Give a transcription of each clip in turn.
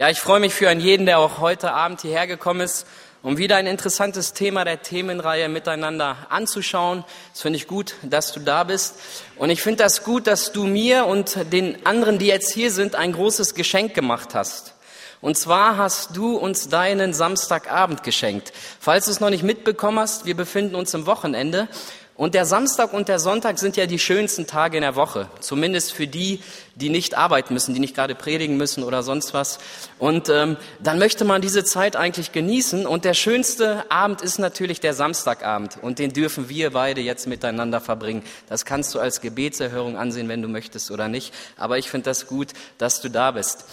Ja, ich freue mich für einen jeden, der auch heute Abend hierher gekommen ist, um wieder ein interessantes Thema der Themenreihe miteinander anzuschauen. Das finde ich gut, dass du da bist. Und ich finde das gut, dass du mir und den anderen, die jetzt hier sind, ein großes Geschenk gemacht hast. Und zwar hast du uns deinen Samstagabend geschenkt. Falls du es noch nicht mitbekommen hast, wir befinden uns im Wochenende und der Samstag und der Sonntag sind ja die schönsten Tage in der Woche, zumindest für die, die nicht arbeiten müssen, die nicht gerade predigen müssen oder sonst was. Und ähm, dann möchte man diese Zeit eigentlich genießen. Und der schönste Abend ist natürlich der Samstagabend. Und den dürfen wir beide jetzt miteinander verbringen. Das kannst du als Gebetserhörung ansehen, wenn du möchtest oder nicht. Aber ich finde das gut, dass du da bist.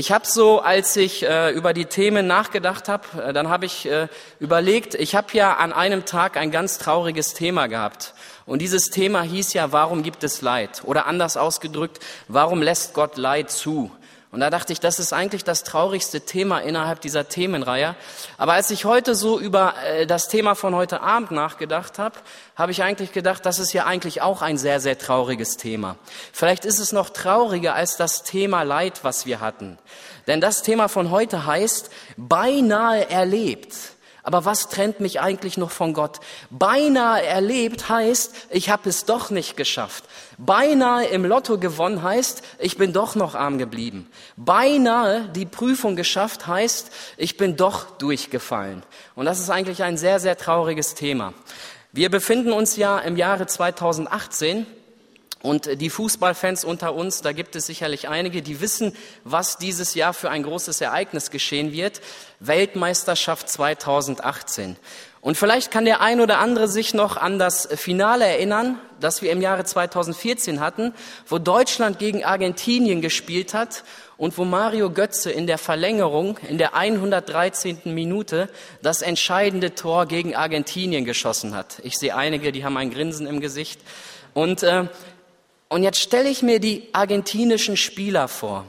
Ich habe so, als ich äh, über die Themen nachgedacht habe, äh, dann habe ich äh, überlegt, ich habe ja an einem Tag ein ganz trauriges Thema gehabt. Und dieses Thema hieß ja, warum gibt es Leid? Oder anders ausgedrückt, warum lässt Gott Leid zu? Und da dachte ich, das ist eigentlich das traurigste Thema innerhalb dieser Themenreihe. Aber als ich heute so über äh, das Thema von heute Abend nachgedacht habe, habe ich eigentlich gedacht, das ist ja eigentlich auch ein sehr, sehr trauriges Thema. Vielleicht ist es noch trauriger als das Thema Leid, was wir hatten. Denn das Thema von heute heißt, beinahe erlebt. Aber was trennt mich eigentlich noch von Gott? Beinahe erlebt heißt, ich habe es doch nicht geschafft. Beinahe im Lotto gewonnen heißt, ich bin doch noch arm geblieben. Beinahe die Prüfung geschafft heißt, ich bin doch durchgefallen. Und das ist eigentlich ein sehr, sehr trauriges Thema. Wir befinden uns ja im Jahre 2018 und die Fußballfans unter uns, da gibt es sicherlich einige, die wissen, was dieses Jahr für ein großes Ereignis geschehen wird. Weltmeisterschaft 2018. Und vielleicht kann der ein oder andere sich noch an das Finale erinnern, das wir im Jahre 2014 hatten, wo Deutschland gegen Argentinien gespielt hat und wo Mario Götze in der Verlängerung, in der 113. Minute, das entscheidende Tor gegen Argentinien geschossen hat. Ich sehe einige, die haben ein Grinsen im Gesicht. Und äh, und jetzt stelle ich mir die argentinischen Spieler vor.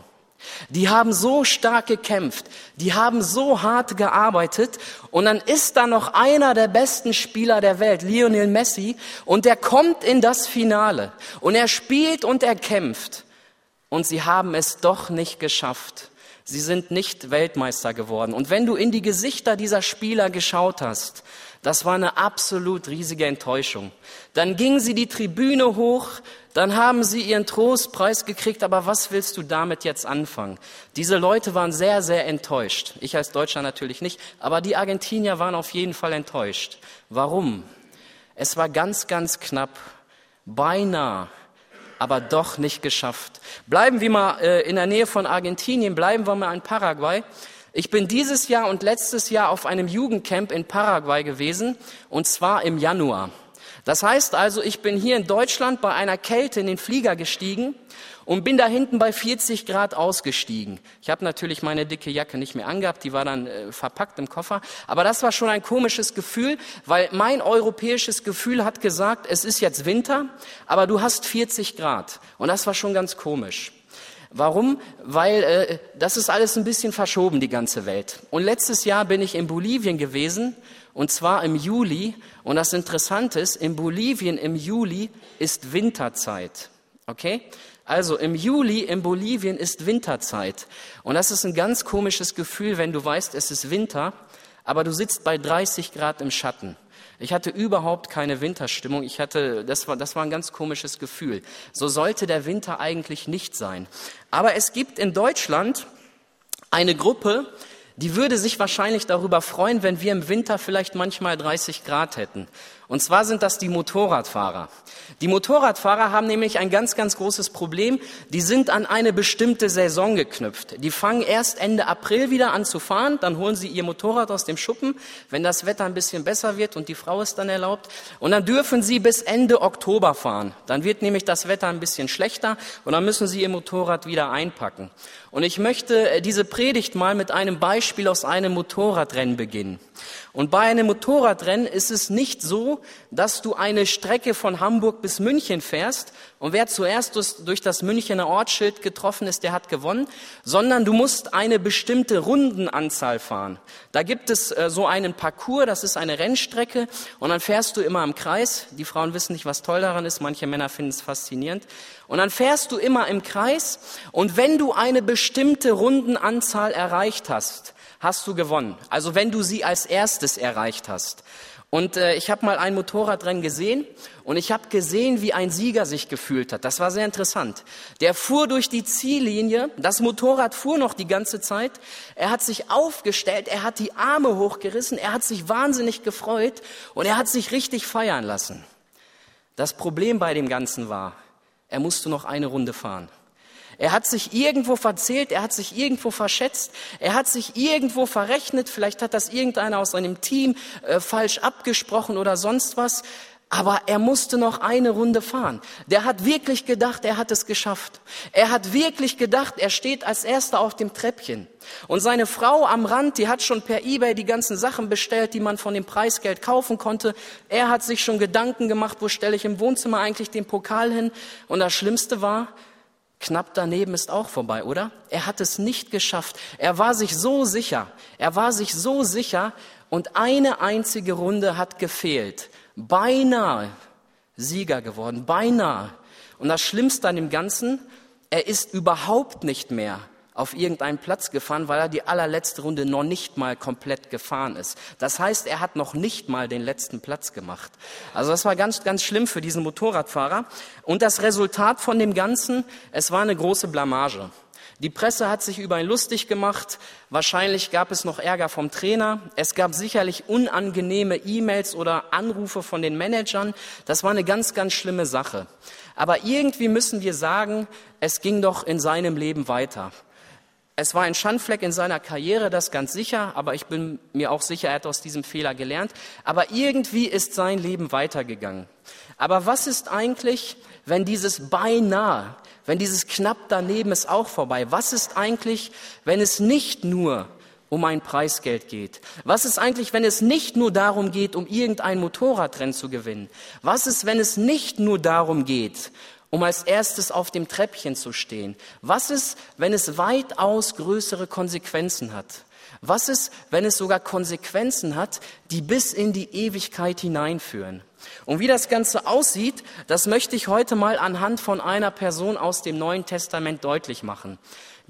Die haben so stark gekämpft, die haben so hart gearbeitet und dann ist da noch einer der besten Spieler der Welt, Lionel Messi, und der kommt in das Finale und er spielt und er kämpft und sie haben es doch nicht geschafft. Sie sind nicht Weltmeister geworden. Und wenn du in die Gesichter dieser Spieler geschaut hast, das war eine absolut riesige Enttäuschung. Dann gingen sie die Tribüne hoch, dann haben sie ihren Trostpreis gekriegt, aber was willst du damit jetzt anfangen? Diese Leute waren sehr, sehr enttäuscht. Ich als Deutscher natürlich nicht, aber die Argentinier waren auf jeden Fall enttäuscht. Warum? Es war ganz, ganz knapp, beinahe, aber doch nicht geschafft. Bleiben wir mal äh, in der Nähe von Argentinien, bleiben wir mal in Paraguay. Ich bin dieses Jahr und letztes Jahr auf einem Jugendcamp in Paraguay gewesen, und zwar im Januar. Das heißt also, ich bin hier in Deutschland bei einer Kälte in den Flieger gestiegen und bin da hinten bei 40 Grad ausgestiegen. Ich habe natürlich meine dicke Jacke nicht mehr angehabt, die war dann äh, verpackt im Koffer. Aber das war schon ein komisches Gefühl, weil mein europäisches Gefühl hat gesagt, es ist jetzt Winter, aber du hast 40 Grad. Und das war schon ganz komisch. Warum? Weil äh, das ist alles ein bisschen verschoben, die ganze Welt. Und letztes Jahr bin ich in Bolivien gewesen und zwar im Juli. Und das Interessante ist, in Bolivien im Juli ist Winterzeit. Okay? Also im Juli in Bolivien ist Winterzeit. Und das ist ein ganz komisches Gefühl, wenn du weißt, es ist Winter, aber du sitzt bei 30 Grad im Schatten. Ich hatte überhaupt keine Winterstimmung. Ich hatte, das war, das war ein ganz komisches Gefühl. So sollte der Winter eigentlich nicht sein. Aber es gibt in Deutschland eine Gruppe, die würde sich wahrscheinlich darüber freuen, wenn wir im Winter vielleicht manchmal 30 Grad hätten. Und zwar sind das die Motorradfahrer. Die Motorradfahrer haben nämlich ein ganz, ganz großes Problem. Die sind an eine bestimmte Saison geknüpft. Die fangen erst Ende April wieder an zu fahren, dann holen sie ihr Motorrad aus dem Schuppen, wenn das Wetter ein bisschen besser wird und die Frau es dann erlaubt. Und dann dürfen sie bis Ende Oktober fahren. Dann wird nämlich das Wetter ein bisschen schlechter und dann müssen sie ihr Motorrad wieder einpacken. Und ich möchte äh, diese Predigt mal mit einem Beispiel aus einem Motorradrennen beginnen. Und bei einem Motorradrennen ist es nicht so, dass du eine Strecke von Hamburg bis München fährst und wer zuerst durch das Münchener Ortsschild getroffen ist, der hat gewonnen, sondern du musst eine bestimmte Rundenanzahl fahren. Da gibt es äh, so einen Parcours, das ist eine Rennstrecke und dann fährst du immer im Kreis. Die Frauen wissen nicht, was toll daran ist, manche Männer finden es faszinierend. Und dann fährst du immer im Kreis und wenn du eine bestimmte Rundenanzahl erreicht hast, hast du gewonnen. Also wenn du sie als erstes erreicht hast. Und äh, ich habe mal ein Motorradrennen gesehen und ich habe gesehen, wie ein Sieger sich gefühlt hat. Das war sehr interessant. Der fuhr durch die Ziellinie, das Motorrad fuhr noch die ganze Zeit. Er hat sich aufgestellt, er hat die Arme hochgerissen, er hat sich wahnsinnig gefreut und er hat sich richtig feiern lassen. Das Problem bei dem Ganzen war, er musste noch eine Runde fahren. Er hat sich irgendwo verzählt, er hat sich irgendwo verschätzt, er hat sich irgendwo verrechnet, vielleicht hat das irgendeiner aus seinem Team äh, falsch abgesprochen oder sonst was. Aber er musste noch eine Runde fahren. Der hat wirklich gedacht, er hat es geschafft. Er hat wirklich gedacht, er steht als Erster auf dem Treppchen. Und seine Frau am Rand, die hat schon per eBay die ganzen Sachen bestellt, die man von dem Preisgeld kaufen konnte. Er hat sich schon Gedanken gemacht, wo stelle ich im Wohnzimmer eigentlich den Pokal hin. Und das Schlimmste war, Knapp daneben ist auch vorbei, oder? Er hat es nicht geschafft. Er war sich so sicher. Er war sich so sicher und eine einzige Runde hat gefehlt. Beinahe Sieger geworden, beinahe. Und das Schlimmste an dem Ganzen, er ist überhaupt nicht mehr auf irgendeinen Platz gefahren, weil er die allerletzte Runde noch nicht mal komplett gefahren ist. Das heißt, er hat noch nicht mal den letzten Platz gemacht. Also das war ganz, ganz schlimm für diesen Motorradfahrer. Und das Resultat von dem Ganzen, es war eine große Blamage. Die Presse hat sich über ihn lustig gemacht. Wahrscheinlich gab es noch Ärger vom Trainer. Es gab sicherlich unangenehme E-Mails oder Anrufe von den Managern. Das war eine ganz, ganz schlimme Sache. Aber irgendwie müssen wir sagen, es ging doch in seinem Leben weiter. Es war ein Schandfleck in seiner Karriere, das ganz sicher, aber ich bin mir auch sicher, er hat aus diesem Fehler gelernt. Aber irgendwie ist sein Leben weitergegangen. Aber was ist eigentlich, wenn dieses beinahe, wenn dieses knapp daneben ist auch vorbei? Was ist eigentlich, wenn es nicht nur um ein Preisgeld geht? Was ist eigentlich, wenn es nicht nur darum geht, um irgendein Motorradrennen zu gewinnen? Was ist, wenn es nicht nur darum geht, um als erstes auf dem Treppchen zu stehen? Was ist, wenn es weitaus größere Konsequenzen hat? Was ist, wenn es sogar Konsequenzen hat, die bis in die Ewigkeit hineinführen? Und wie das Ganze aussieht, das möchte ich heute mal anhand von einer Person aus dem Neuen Testament deutlich machen.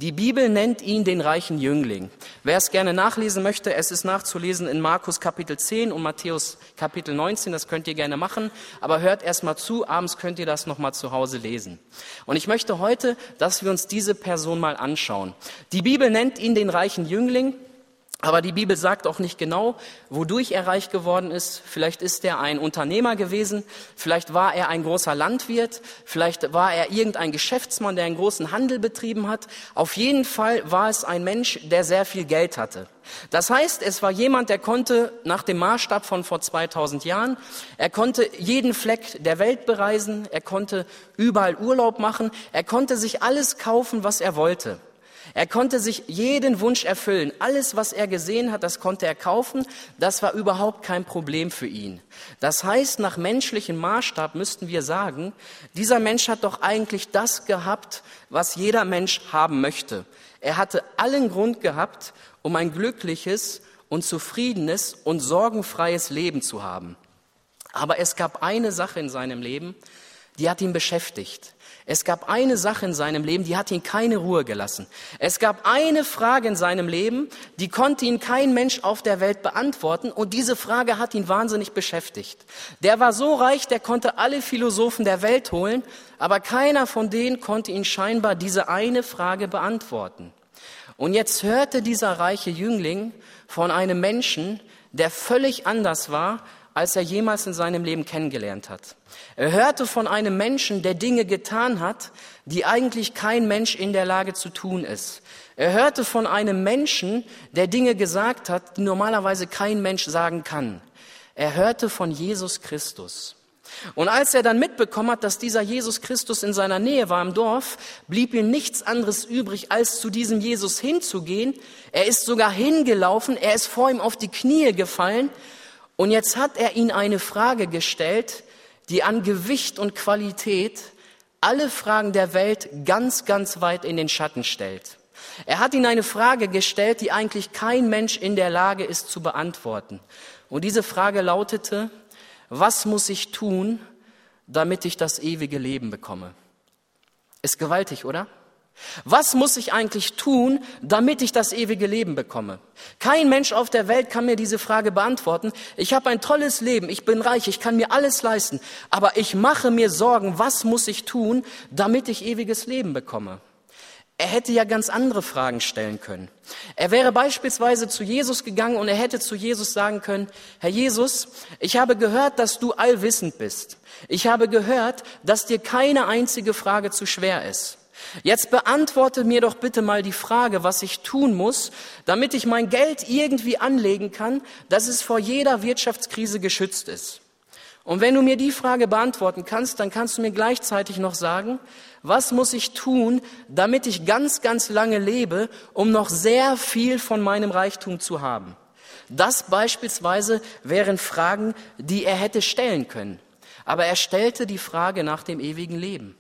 Die Bibel nennt ihn den reichen Jüngling. Wer es gerne nachlesen möchte, es ist nachzulesen in Markus Kapitel 10 und Matthäus Kapitel 19, das könnt ihr gerne machen, aber hört erst mal zu, abends könnt ihr das nochmal zu Hause lesen. Und ich möchte heute, dass wir uns diese Person mal anschauen. Die Bibel nennt ihn den reichen Jüngling aber die Bibel sagt auch nicht genau, wodurch er reich geworden ist. Vielleicht ist er ein Unternehmer gewesen, vielleicht war er ein großer Landwirt, vielleicht war er irgendein Geschäftsmann, der einen großen Handel betrieben hat. Auf jeden Fall war es ein Mensch, der sehr viel Geld hatte. Das heißt, es war jemand, der konnte nach dem Maßstab von vor 2000 Jahren, er konnte jeden Fleck der Welt bereisen, er konnte überall Urlaub machen, er konnte sich alles kaufen, was er wollte. Er konnte sich jeden Wunsch erfüllen. Alles, was er gesehen hat, das konnte er kaufen. Das war überhaupt kein Problem für ihn. Das heißt, nach menschlichem Maßstab müssten wir sagen, dieser Mensch hat doch eigentlich das gehabt, was jeder Mensch haben möchte. Er hatte allen Grund gehabt, um ein glückliches und zufriedenes und sorgenfreies Leben zu haben. Aber es gab eine Sache in seinem Leben, die hat ihn beschäftigt. Es gab eine Sache in seinem Leben, die hat ihn keine Ruhe gelassen. Es gab eine Frage in seinem Leben, die konnte ihn kein Mensch auf der Welt beantworten und diese Frage hat ihn wahnsinnig beschäftigt. Der war so reich, der konnte alle Philosophen der Welt holen, aber keiner von denen konnte ihn scheinbar diese eine Frage beantworten. Und jetzt hörte dieser reiche Jüngling von einem Menschen, der völlig anders war als er jemals in seinem Leben kennengelernt hat. Er hörte von einem Menschen, der Dinge getan hat, die eigentlich kein Mensch in der Lage zu tun ist. Er hörte von einem Menschen, der Dinge gesagt hat, die normalerweise kein Mensch sagen kann. Er hörte von Jesus Christus. Und als er dann mitbekommen hat, dass dieser Jesus Christus in seiner Nähe war im Dorf, blieb ihm nichts anderes übrig, als zu diesem Jesus hinzugehen. Er ist sogar hingelaufen, er ist vor ihm auf die Knie gefallen und jetzt hat er ihn eine Frage gestellt, die an Gewicht und Qualität alle Fragen der Welt ganz, ganz weit in den Schatten stellt. Er hat ihnen eine Frage gestellt, die eigentlich kein Mensch in der Lage ist zu beantworten. Und diese Frage lautete, was muss ich tun, damit ich das ewige Leben bekomme? Ist gewaltig, oder? Was muss ich eigentlich tun, damit ich das ewige Leben bekomme? Kein Mensch auf der Welt kann mir diese Frage beantworten. Ich habe ein tolles Leben, ich bin reich, ich kann mir alles leisten, aber ich mache mir Sorgen, was muss ich tun, damit ich ewiges Leben bekomme? Er hätte ja ganz andere Fragen stellen können. Er wäre beispielsweise zu Jesus gegangen und er hätte zu Jesus sagen können, Herr Jesus, ich habe gehört, dass du allwissend bist. Ich habe gehört, dass dir keine einzige Frage zu schwer ist. Jetzt beantworte mir doch bitte mal die Frage, was ich tun muss, damit ich mein Geld irgendwie anlegen kann, dass es vor jeder Wirtschaftskrise geschützt ist. Und wenn du mir die Frage beantworten kannst, dann kannst du mir gleichzeitig noch sagen, was muss ich tun, damit ich ganz, ganz lange lebe, um noch sehr viel von meinem Reichtum zu haben. Das beispielsweise wären Fragen, die er hätte stellen können. Aber er stellte die Frage nach dem ewigen Leben.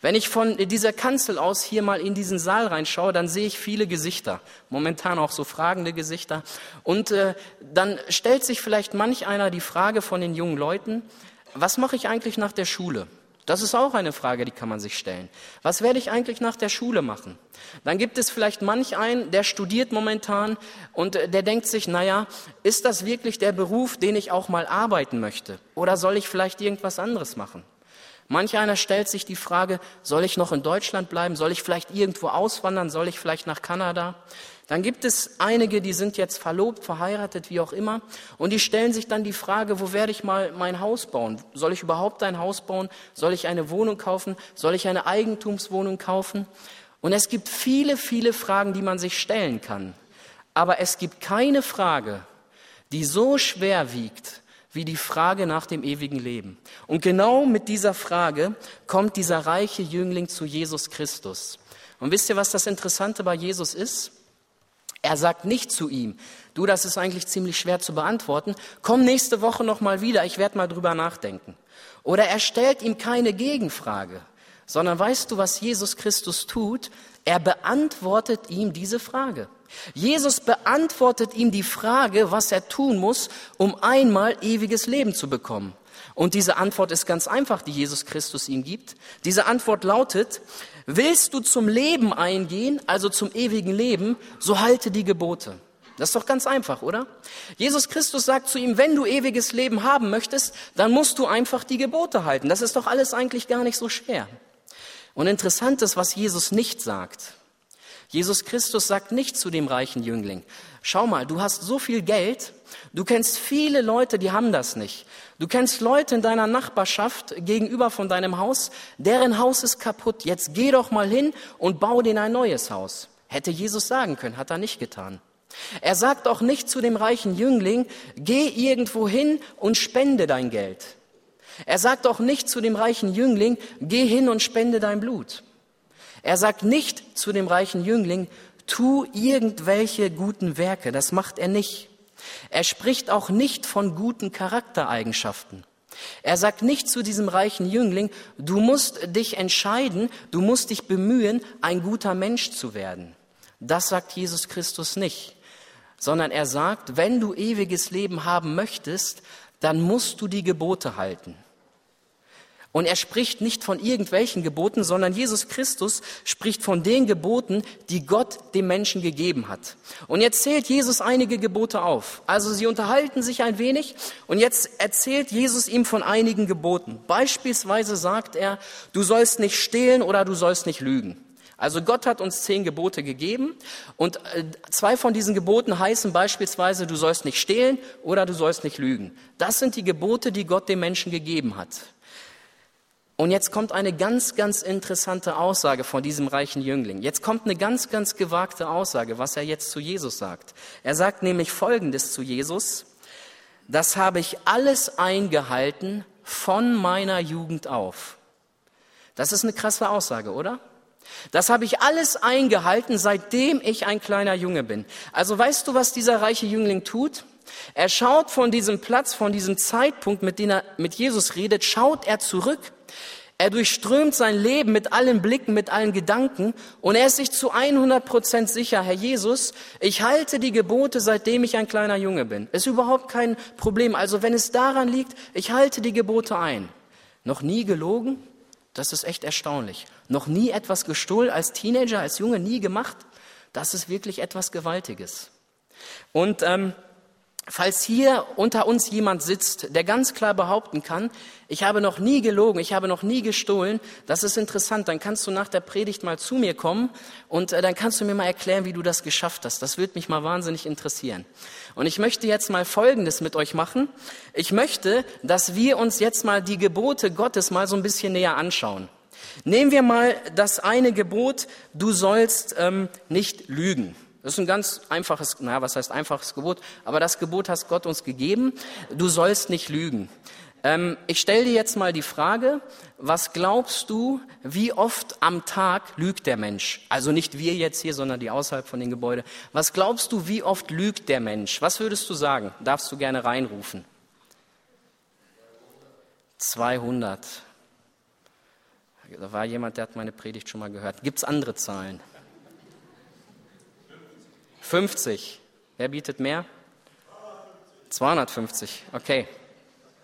Wenn ich von dieser Kanzel aus hier mal in diesen Saal reinschaue, dann sehe ich viele Gesichter, momentan auch so fragende Gesichter. Und äh, dann stellt sich vielleicht manch einer die Frage von den jungen Leuten, was mache ich eigentlich nach der Schule? Das ist auch eine Frage, die kann man sich stellen. Was werde ich eigentlich nach der Schule machen? Dann gibt es vielleicht manch einen, der studiert momentan und äh, der denkt sich, naja, ist das wirklich der Beruf, den ich auch mal arbeiten möchte? Oder soll ich vielleicht irgendwas anderes machen? Manch einer stellt sich die Frage, soll ich noch in Deutschland bleiben? Soll ich vielleicht irgendwo auswandern? Soll ich vielleicht nach Kanada? Dann gibt es einige, die sind jetzt verlobt, verheiratet, wie auch immer, und die stellen sich dann die Frage, wo werde ich mal mein Haus bauen? Soll ich überhaupt ein Haus bauen? Soll ich eine Wohnung kaufen? Soll ich eine Eigentumswohnung kaufen? Und es gibt viele, viele Fragen, die man sich stellen kann. Aber es gibt keine Frage, die so schwer wiegt, wie die Frage nach dem ewigen Leben. Und genau mit dieser Frage kommt dieser reiche Jüngling zu Jesus Christus. Und wisst ihr, was das Interessante bei Jesus ist? Er sagt nicht zu ihm, du, das ist eigentlich ziemlich schwer zu beantworten, komm nächste Woche noch mal wieder, ich werde mal drüber nachdenken. Oder er stellt ihm keine Gegenfrage, sondern weißt du, was Jesus Christus tut? Er beantwortet ihm diese Frage. Jesus beantwortet ihm die Frage, was er tun muss, um einmal ewiges Leben zu bekommen. Und diese Antwort ist ganz einfach, die Jesus Christus ihm gibt. Diese Antwort lautet, willst du zum Leben eingehen, also zum ewigen Leben, so halte die Gebote. Das ist doch ganz einfach, oder? Jesus Christus sagt zu ihm, wenn du ewiges Leben haben möchtest, dann musst du einfach die Gebote halten. Das ist doch alles eigentlich gar nicht so schwer. Und interessant ist, was Jesus nicht sagt. Jesus Christus sagt nicht zu dem reichen Jüngling, schau mal, du hast so viel Geld, du kennst viele Leute, die haben das nicht. Du kennst Leute in deiner Nachbarschaft gegenüber von deinem Haus, deren Haus ist kaputt. Jetzt geh doch mal hin und bau denen ein neues Haus. Hätte Jesus sagen können, hat er nicht getan. Er sagt auch nicht zu dem reichen Jüngling, geh irgendwo hin und spende dein Geld. Er sagt auch nicht zu dem reichen Jüngling, geh hin und spende dein Blut. Er sagt nicht zu dem reichen Jüngling, tu irgendwelche guten Werke. Das macht er nicht. Er spricht auch nicht von guten Charaktereigenschaften. Er sagt nicht zu diesem reichen Jüngling, du musst dich entscheiden, du musst dich bemühen, ein guter Mensch zu werden. Das sagt Jesus Christus nicht, sondern er sagt, wenn du ewiges Leben haben möchtest, dann musst du die Gebote halten. Und er spricht nicht von irgendwelchen Geboten, sondern Jesus Christus spricht von den Geboten, die Gott dem Menschen gegeben hat. Und jetzt zählt Jesus einige Gebote auf. Also sie unterhalten sich ein wenig und jetzt erzählt Jesus ihm von einigen Geboten. Beispielsweise sagt er, du sollst nicht stehlen oder du sollst nicht lügen. Also Gott hat uns zehn Gebote gegeben und äh, zwei von diesen Geboten heißen beispielsweise, du sollst nicht stehlen oder du sollst nicht lügen. Das sind die Gebote, die Gott dem Menschen gegeben hat. Und jetzt kommt eine ganz, ganz interessante Aussage von diesem reichen Jüngling. Jetzt kommt eine ganz, ganz gewagte Aussage, was er jetzt zu Jesus sagt. Er sagt nämlich Folgendes zu Jesus. Das habe ich alles eingehalten von meiner Jugend auf. Das ist eine krasse Aussage, oder? Das habe ich alles eingehalten, seitdem ich ein kleiner Junge bin. Also weißt du, was dieser reiche Jüngling tut? Er schaut von diesem Platz, von diesem Zeitpunkt, mit dem er mit Jesus redet, schaut er zurück Er durchströmt sein Leben mit allen Blicken, mit allen Gedanken und er ist sich zu 100 Prozent sicher, Herr Jesus, ich halte die Gebote, seitdem ich ein kleiner Junge bin. Ist überhaupt kein Problem. Also wenn es daran liegt, ich halte die Gebote ein. Noch nie gelogen? Das ist echt erstaunlich. Noch nie etwas gestohlen als Teenager, als Junge, nie gemacht? Das ist wirklich etwas Gewaltiges. Und ähm, Falls hier unter uns jemand sitzt, der ganz klar behaupten kann, ich habe noch nie gelogen, ich habe noch nie gestohlen, das ist interessant, dann kannst du nach der Predigt mal zu mir kommen und äh, dann kannst du mir mal erklären, wie du das geschafft hast. Das würde mich mal wahnsinnig interessieren. Und ich möchte jetzt mal Folgendes mit euch machen. Ich möchte, dass wir uns jetzt mal die Gebote Gottes mal so ein bisschen näher anschauen. Nehmen wir mal das eine Gebot, du sollst ähm, nicht lügen. Das ist ein ganz einfaches, naja, was heißt einfaches Gebot? Aber das Gebot hast Gott uns gegeben. Du sollst nicht lügen. Ähm, ich stelle dir jetzt mal die Frage, was glaubst du, wie oft am Tag lügt der Mensch? Also nicht wir jetzt hier, sondern die außerhalb von den Gebäuden. Was glaubst du, wie oft lügt der Mensch? Was würdest du sagen? Darfst du gerne reinrufen? 200. Da war jemand, der hat meine Predigt schon mal gehört. Gibt es andere Zahlen? 50. Wer bietet mehr? 250. Okay.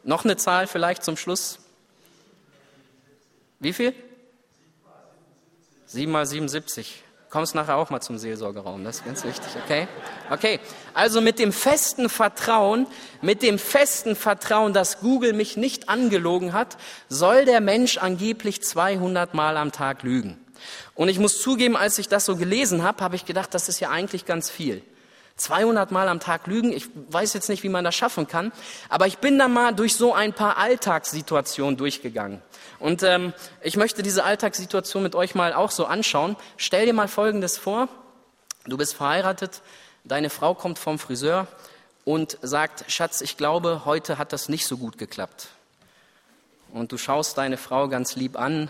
Noch eine Zahl vielleicht zum Schluss? Wie viel? 7 mal 77. Kommst nachher auch mal zum Seelsorgeraum, das ist ganz wichtig, okay? Okay, also mit dem festen Vertrauen, mit dem festen Vertrauen, dass Google mich nicht angelogen hat, soll der Mensch angeblich 200 Mal am Tag lügen. Und ich muss zugeben, als ich das so gelesen habe, habe ich gedacht, das ist ja eigentlich ganz viel. 200 Mal am Tag lügen, ich weiß jetzt nicht, wie man das schaffen kann, aber ich bin da mal durch so ein paar Alltagssituationen durchgegangen. Und ähm, ich möchte diese Alltagssituation mit euch mal auch so anschauen. Stell dir mal Folgendes vor, du bist verheiratet, deine Frau kommt vom Friseur und sagt, Schatz, ich glaube, heute hat das nicht so gut geklappt. Und du schaust deine Frau ganz lieb an,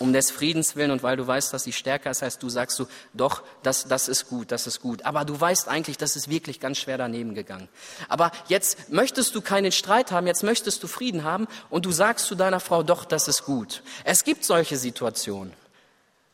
um des Friedens willen und weil du weißt, dass sie stärker ist, heißt du sagst du, doch, das, das ist gut, das ist gut. Aber du weißt eigentlich, das ist wirklich ganz schwer daneben gegangen. Aber jetzt möchtest du keinen Streit haben, jetzt möchtest du Frieden haben und du sagst zu deiner Frau, doch, das ist gut. Es gibt solche Situationen.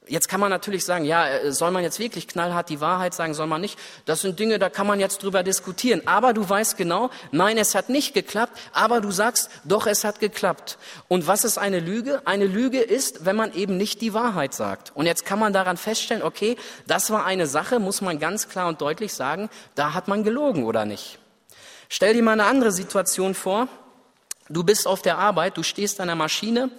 Jetzt kann man natürlich sagen, ja, äh, soll man jetzt wirklich knallhart die Wahrheit sagen, soll man nicht? Das sind Dinge, da kann man jetzt drüber diskutieren. Aber du weißt genau, nein, es hat nicht geklappt, aber du sagst, doch, es hat geklappt. Und was ist eine Lüge? Eine Lüge ist, wenn man eben nicht die Wahrheit sagt. Und jetzt kann man daran feststellen, okay, das war eine Sache, muss man ganz klar und deutlich sagen, da hat man gelogen oder nicht. Stell dir mal eine andere Situation vor. Du bist auf der Arbeit, du stehst an der Maschine,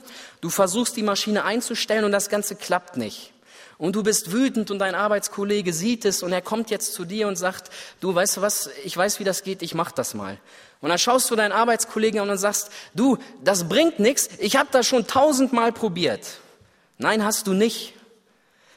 du versuchst die Maschine einzustellen und das Ganze klappt nicht. Und du bist wütend und dein Arbeitskollege sieht es und er kommt jetzt zu dir und sagt, du weißt du was, ich weiß, wie das geht, ich mach das mal. Und dann schaust du deinen Arbeitskollegen an und sagst, du, das bringt nichts, ich habe das schon tausendmal probiert. Nein, hast du nicht.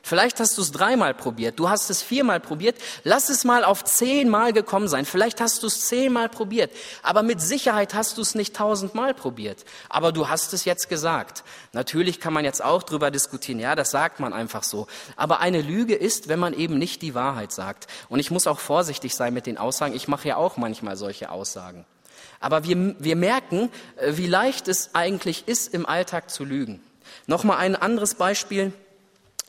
Vielleicht hast du es dreimal probiert, du hast es viermal probiert. Lass es mal auf zehnmal gekommen sein. Vielleicht hast du es zehnmal probiert, aber mit Sicherheit hast du es nicht tausendmal probiert. Aber du hast es jetzt gesagt. Natürlich kann man jetzt auch drüber diskutieren. Ja, das sagt man einfach so. Aber eine Lüge ist, wenn man eben nicht die Wahrheit sagt. Und ich muss auch vorsichtig sein mit den Aussagen. Ich mache ja auch manchmal solche Aussagen. Aber wir, wir merken, äh, wie leicht es eigentlich ist, im Alltag zu lügen. Nochmal ein anderes Beispiel.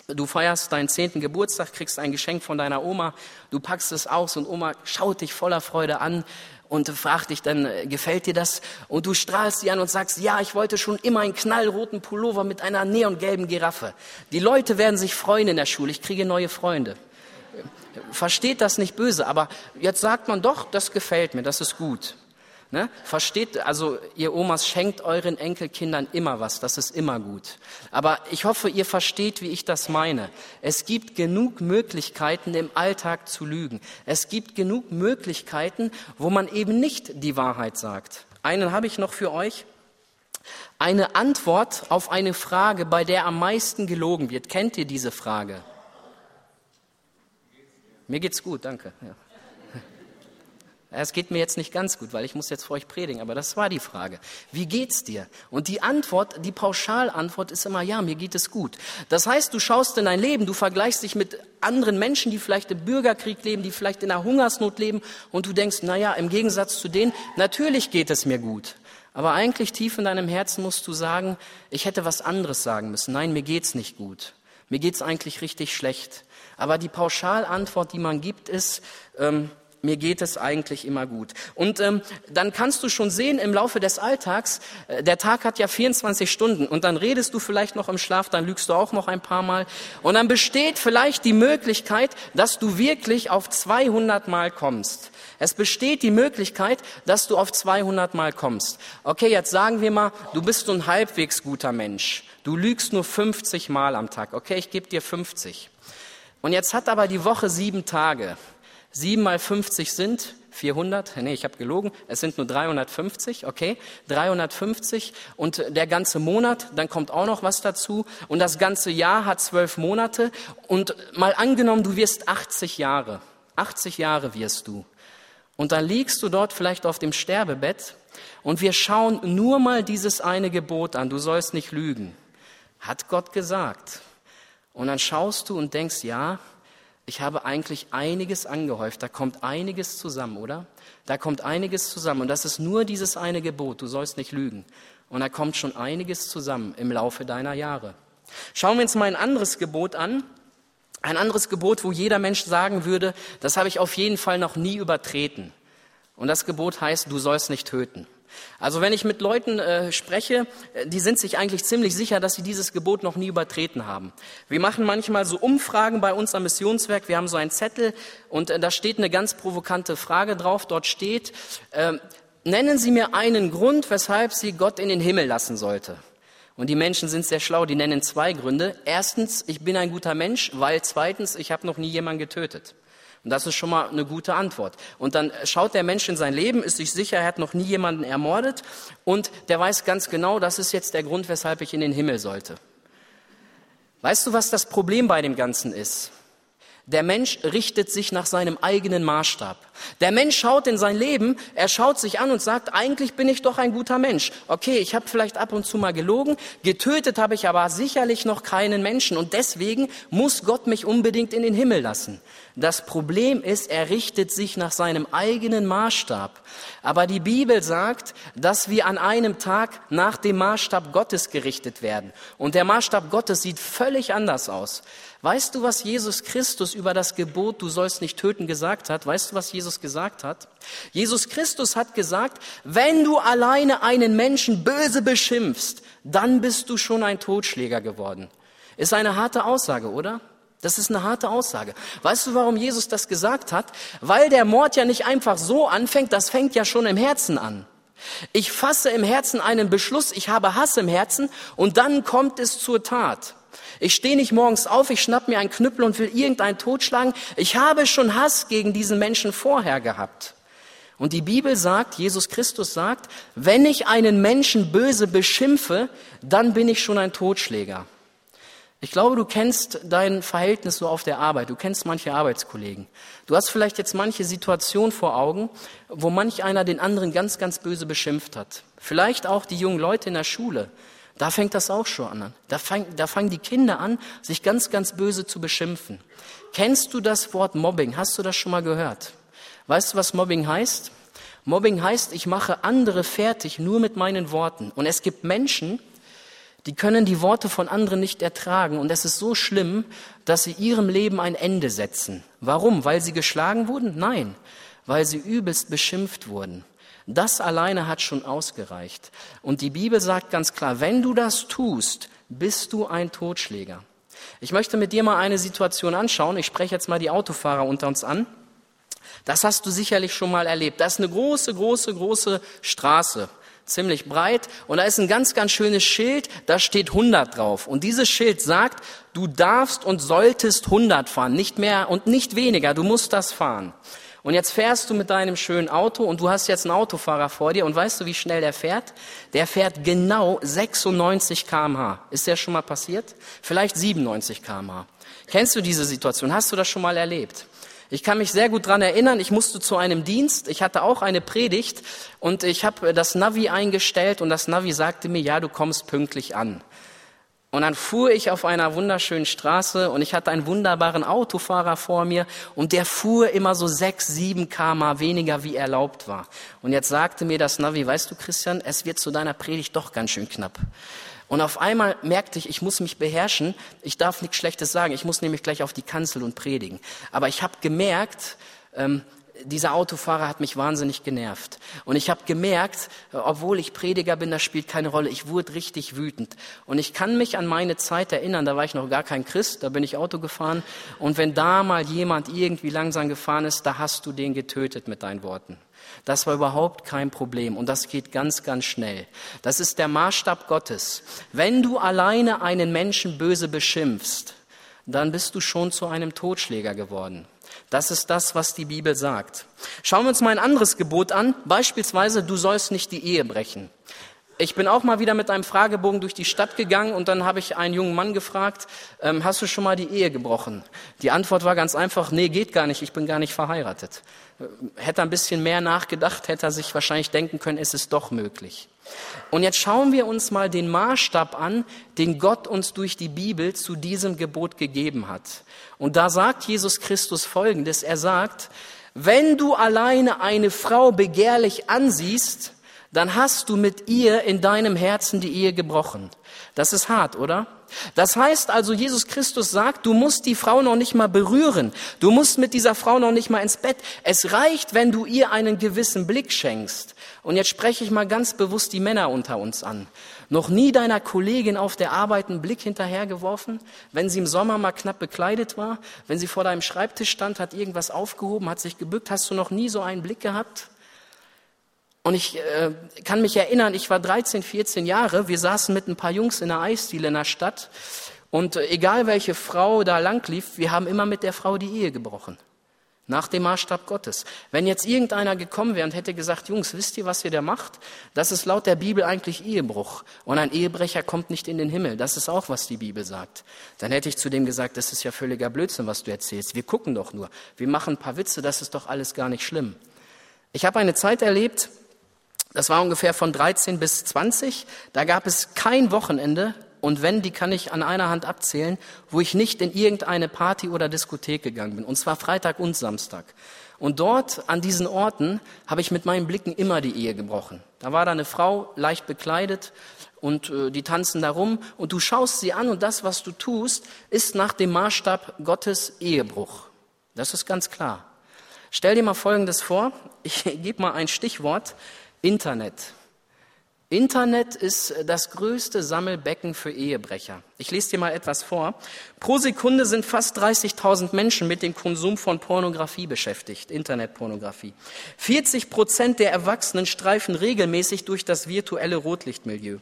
Du feierst deinen zehnten Geburtstag, kriegst ein Geschenk von deiner Oma, du packst es aus und Oma schaut dich voller Freude an und fragt dich dann, äh, gefällt dir das? Und du strahlst sie an und sagst, ja, ich wollte schon immer einen knallroten Pullover mit einer neongelben Giraffe. Die Leute werden sich freuen in der Schule, ich kriege neue Freunde. Versteht das nicht böse, aber jetzt sagt man doch, das gefällt mir, das ist gut. Ne? Versteht, also ihr Omas schenkt euren Enkelkindern immer was, das ist immer gut. Aber ich hoffe, ihr versteht, wie ich das meine. Es gibt genug Möglichkeiten im Alltag zu lügen. Es gibt genug Möglichkeiten, wo man eben nicht die Wahrheit sagt. Einen habe ich noch für euch. Eine Antwort auf eine Frage, bei der am meisten gelogen wird. Kennt ihr diese Frage? Mir geht's gut, danke. Ja. Es geht mir jetzt nicht ganz gut, weil ich muss jetzt vor euch predigen, aber das war die Frage. Wie geht's dir? Und die Antwort, die Pauschalantwort ist immer, ja, mir geht es gut. Das heißt, du schaust in dein Leben, du vergleichst dich mit anderen Menschen, die vielleicht im Bürgerkrieg leben, die vielleicht in einer Hungersnot leben und du denkst, na ja, im Gegensatz zu denen, natürlich geht es mir gut. Aber eigentlich tief in deinem Herzen musst du sagen, ich hätte was anderes sagen müssen. Nein, mir geht's nicht gut. Mir geht's eigentlich richtig schlecht. Aber die Pauschalantwort, die man gibt, ist, ähm, mir geht es eigentlich immer gut. Und ähm, dann kannst du schon sehen im Laufe des Alltags, äh, der Tag hat ja 24 Stunden und dann redest du vielleicht noch im Schlaf, dann lügst du auch noch ein paar Mal und dann besteht vielleicht die Möglichkeit, dass du wirklich auf 200 Mal kommst. Es besteht die Möglichkeit, dass du auf 200 Mal kommst. Okay, jetzt sagen wir mal, du bist ein halbwegs guter Mensch. Du lügst nur 50 Mal am Tag. Okay, ich gebe dir 50. Und jetzt hat aber die Woche sieben Tage. Sieben mal 50 sind 400, nee, ich habe gelogen, es sind nur 350, okay, 350 und der ganze Monat, dann kommt auch noch was dazu. Und das ganze Jahr hat zwölf Monate. Und mal angenommen, du wirst 80 Jahre, 80 Jahre wirst du. Und dann liegst du dort vielleicht auf dem Sterbebett. Und wir schauen nur mal dieses eine Gebot an, du sollst nicht lügen, hat Gott gesagt. Und dann schaust du und denkst, ja, ich habe eigentlich einiges angehäuft. Da kommt einiges zusammen, oder? Da kommt einiges zusammen. Und das ist nur dieses eine Gebot. Du sollst nicht lügen. Und da kommt schon einiges zusammen im Laufe deiner Jahre. Schauen wir uns mal ein anderes Gebot an. Ein anderes Gebot, wo jeder Mensch sagen würde, das habe ich auf jeden Fall noch nie übertreten. Und das Gebot heißt, du sollst nicht töten. Also wenn ich mit Leuten äh, spreche, äh, die sind sich eigentlich ziemlich sicher, dass sie dieses Gebot noch nie übertreten haben. Wir machen manchmal so Umfragen bei uns am Missionswerk. Wir haben so einen Zettel und äh, da steht eine ganz provokante Frage drauf. Dort steht, äh, nennen Sie mir einen Grund, weshalb Sie Gott in den Himmel lassen sollte. Und die Menschen sind sehr schlau, die nennen zwei Gründe. Erstens, ich bin ein guter Mensch, weil zweitens, ich habe noch nie jemanden getötet. Und das ist schon mal eine gute Antwort. Und dann schaut der Mensch in sein Leben, ist sich sicher, er hat noch nie jemanden ermordet und der weiß ganz genau, das ist jetzt der Grund, weshalb ich in den Himmel sollte. Weißt du, was das Problem bei dem Ganzen ist? Der Mensch richtet sich nach seinem eigenen Maßstab. Der Mensch schaut in sein Leben, er schaut sich an und sagt, eigentlich bin ich doch ein guter Mensch. Okay, ich habe vielleicht ab und zu mal gelogen, getötet habe ich aber sicherlich noch keinen Menschen und deswegen muss Gott mich unbedingt in den Himmel lassen. Das Problem ist, er richtet sich nach seinem eigenen Maßstab. Aber die Bibel sagt, dass wir an einem Tag nach dem Maßstab Gottes gerichtet werden. Und der Maßstab Gottes sieht völlig anders aus. Weißt du, was Jesus Christus über das Gebot, du sollst nicht töten, gesagt hat? Weißt du, was Jesus gesagt hat? Jesus Christus hat gesagt, wenn du alleine einen Menschen böse beschimpfst, dann bist du schon ein Totschläger geworden. Ist eine harte Aussage, oder? Das ist eine harte Aussage. Weißt du, warum Jesus das gesagt hat? Weil der Mord ja nicht einfach so anfängt, das fängt ja schon im Herzen an. Ich fasse im Herzen einen Beschluss, ich habe Hass im Herzen und dann kommt es zur Tat. Ich stehe nicht morgens auf, ich schnapp mir einen Knüppel und will irgendeinen totschlagen. Ich habe schon Hass gegen diesen Menschen vorher gehabt. Und die Bibel sagt, Jesus Christus sagt, wenn ich einen Menschen böse beschimpfe, dann bin ich schon ein Totschläger. Ich glaube, du kennst dein Verhältnis so auf der Arbeit. Du kennst manche Arbeitskollegen. Du hast vielleicht jetzt manche Situation vor Augen, wo manch einer den anderen ganz, ganz böse beschimpft hat. Vielleicht auch die jungen Leute in der Schule. Da fängt das auch schon an. Da, fang, da fangen die Kinder an, sich ganz, ganz böse zu beschimpfen. Kennst du das Wort Mobbing? Hast du das schon mal gehört? Weißt du, was Mobbing heißt? Mobbing heißt, ich mache andere fertig nur mit meinen Worten. Und es gibt Menschen, die können die Worte von anderen nicht ertragen und es ist so schlimm, dass sie ihrem Leben ein Ende setzen. Warum? Weil sie geschlagen wurden? Nein, weil sie übelst beschimpft wurden. Das alleine hat schon ausgereicht. Und die Bibel sagt ganz klar, wenn du das tust, bist du ein Totschläger. Ich möchte mit dir mal eine Situation anschauen. Ich spreche jetzt mal die Autofahrer unter uns an. Das hast du sicherlich schon mal erlebt. Das ist eine große, große, große Straße ziemlich breit und da ist ein ganz, ganz schönes Schild, da steht 100 drauf. Und dieses Schild sagt, du darfst und solltest 100 fahren, nicht mehr und nicht weniger, du musst das fahren. Und jetzt fährst du mit deinem schönen Auto und du hast jetzt einen Autofahrer vor dir und weißt du, wie schnell der fährt? Der fährt genau 96 kmh. Ist der schon mal passiert? Vielleicht 97 kmh. Kennst du diese Situation? Hast du das schon mal erlebt? Ich kann mich sehr gut dran erinnern, ich musste zu einem Dienst, ich hatte auch eine Predigt und ich habe das Navi eingestellt und das Navi sagte mir, ja, du kommst pünktlich an. Und dann fuhr ich auf einer wunderschönen Straße und ich hatte einen wunderbaren Autofahrer vor mir und der fuhr immer so sechs, sieben km weniger, wie erlaubt war. Und jetzt sagte mir das Navi, weißt du Christian, es wird zu deiner Predigt doch ganz schön knapp. Und auf einmal merkte ich, ich muss mich beherrschen, ich darf nichts Schlechtes sagen, ich muss nämlich gleich auf die Kanzel und predigen. Aber ich habe gemerkt, ähm, dieser Autofahrer hat mich wahnsinnig genervt. Und ich habe gemerkt, obwohl ich Prediger bin, das spielt keine Rolle. Ich wurde richtig wütend. Und ich kann mich an meine Zeit erinnern, da war ich noch gar kein Christ, da bin ich Auto gefahren. Und wenn da mal jemand irgendwie langsam gefahren ist, da hast du den getötet mit deinen Worten. Das war überhaupt kein Problem und das geht ganz, ganz schnell. Das ist der Maßstab Gottes. Wenn du alleine einen Menschen böse beschimpfst, dann bist du schon zu einem Totschläger geworden. Das ist das, was die Bibel sagt. Schauen wir uns mal ein anderes Gebot an. Beispielsweise, du sollst nicht die Ehe brechen. Ich bin auch mal wieder mit einem Fragebogen durch die Stadt gegangen und dann habe ich einen jungen Mann gefragt, ähm, hast du schon mal die Ehe gebrochen? Die Antwort war ganz einfach, nee, geht gar nicht, ich bin gar nicht verheiratet. Äh, hätte er ein bisschen mehr nachgedacht, hätte er sich wahrscheinlich denken können, es ist doch möglich. Und jetzt schauen wir uns mal den Maßstab an, den Gott uns durch die Bibel zu diesem Gebot gegeben hat. Und da sagt Jesus Christus Folgendes. Er sagt, wenn du alleine eine Frau begehrlich ansiehst, dann hast du mit ihr in deinem Herzen die Ehe gebrochen. Das ist hart, oder? Das heißt also, Jesus Christus sagt, du musst die Frau noch nicht mal berühren. Du musst mit dieser Frau noch nicht mal ins Bett. Es reicht, wenn du ihr einen gewissen Blick schenkst. Und jetzt spreche ich mal ganz bewusst die Männer unter uns an. Noch nie deiner Kollegin auf der Arbeit einen Blick hinterhergeworfen, wenn sie im Sommer mal knapp bekleidet war, wenn sie vor deinem Schreibtisch stand, hat irgendwas aufgehoben, hat sich gebückt. Hast du noch nie so einen Blick gehabt? Und ich äh, kann mich erinnern, ich war 13, 14 Jahre, wir saßen mit ein paar Jungs in einer Eisdiele in der Stadt und äh, egal welche Frau da lang lief, wir haben immer mit der Frau die Ehe gebrochen. Nach dem Maßstab Gottes. Wenn jetzt irgendeiner gekommen wäre und hätte gesagt, Jungs, wisst ihr, was ihr da macht? Das ist laut der Bibel eigentlich Ehebruch. Und ein Ehebrecher kommt nicht in den Himmel. Das ist auch, was die Bibel sagt. Dann hätte ich zu dem gesagt, das ist ja völliger Blödsinn, was du erzählst. Wir gucken doch nur. Wir machen ein paar Witze, das ist doch alles gar nicht schlimm. Ich habe eine Zeit erlebt, das war ungefähr von 13 bis 20. Da gab es kein Wochenende, und wenn, die kann ich an einer Hand abzählen, wo ich nicht in irgendeine Party oder Diskothek gegangen bin. Und zwar Freitag und Samstag. Und dort, an diesen Orten, habe ich mit meinen Blicken immer die Ehe gebrochen. Da war da eine Frau, leicht bekleidet, und äh, die tanzen da rum, und du schaust sie an, und das, was du tust, ist nach dem Maßstab Gottes Ehebruch. Das ist ganz klar. Stell dir mal Folgendes vor, ich gebe mal ein Stichwort, Internet. Internet ist das größte Sammelbecken für Ehebrecher. Ich lese dir mal etwas vor. Pro Sekunde sind fast 30.000 Menschen mit dem Konsum von Pornografie beschäftigt, Internetpornografie. 40 Prozent der Erwachsenen streifen regelmäßig durch das virtuelle Rotlichtmilieu.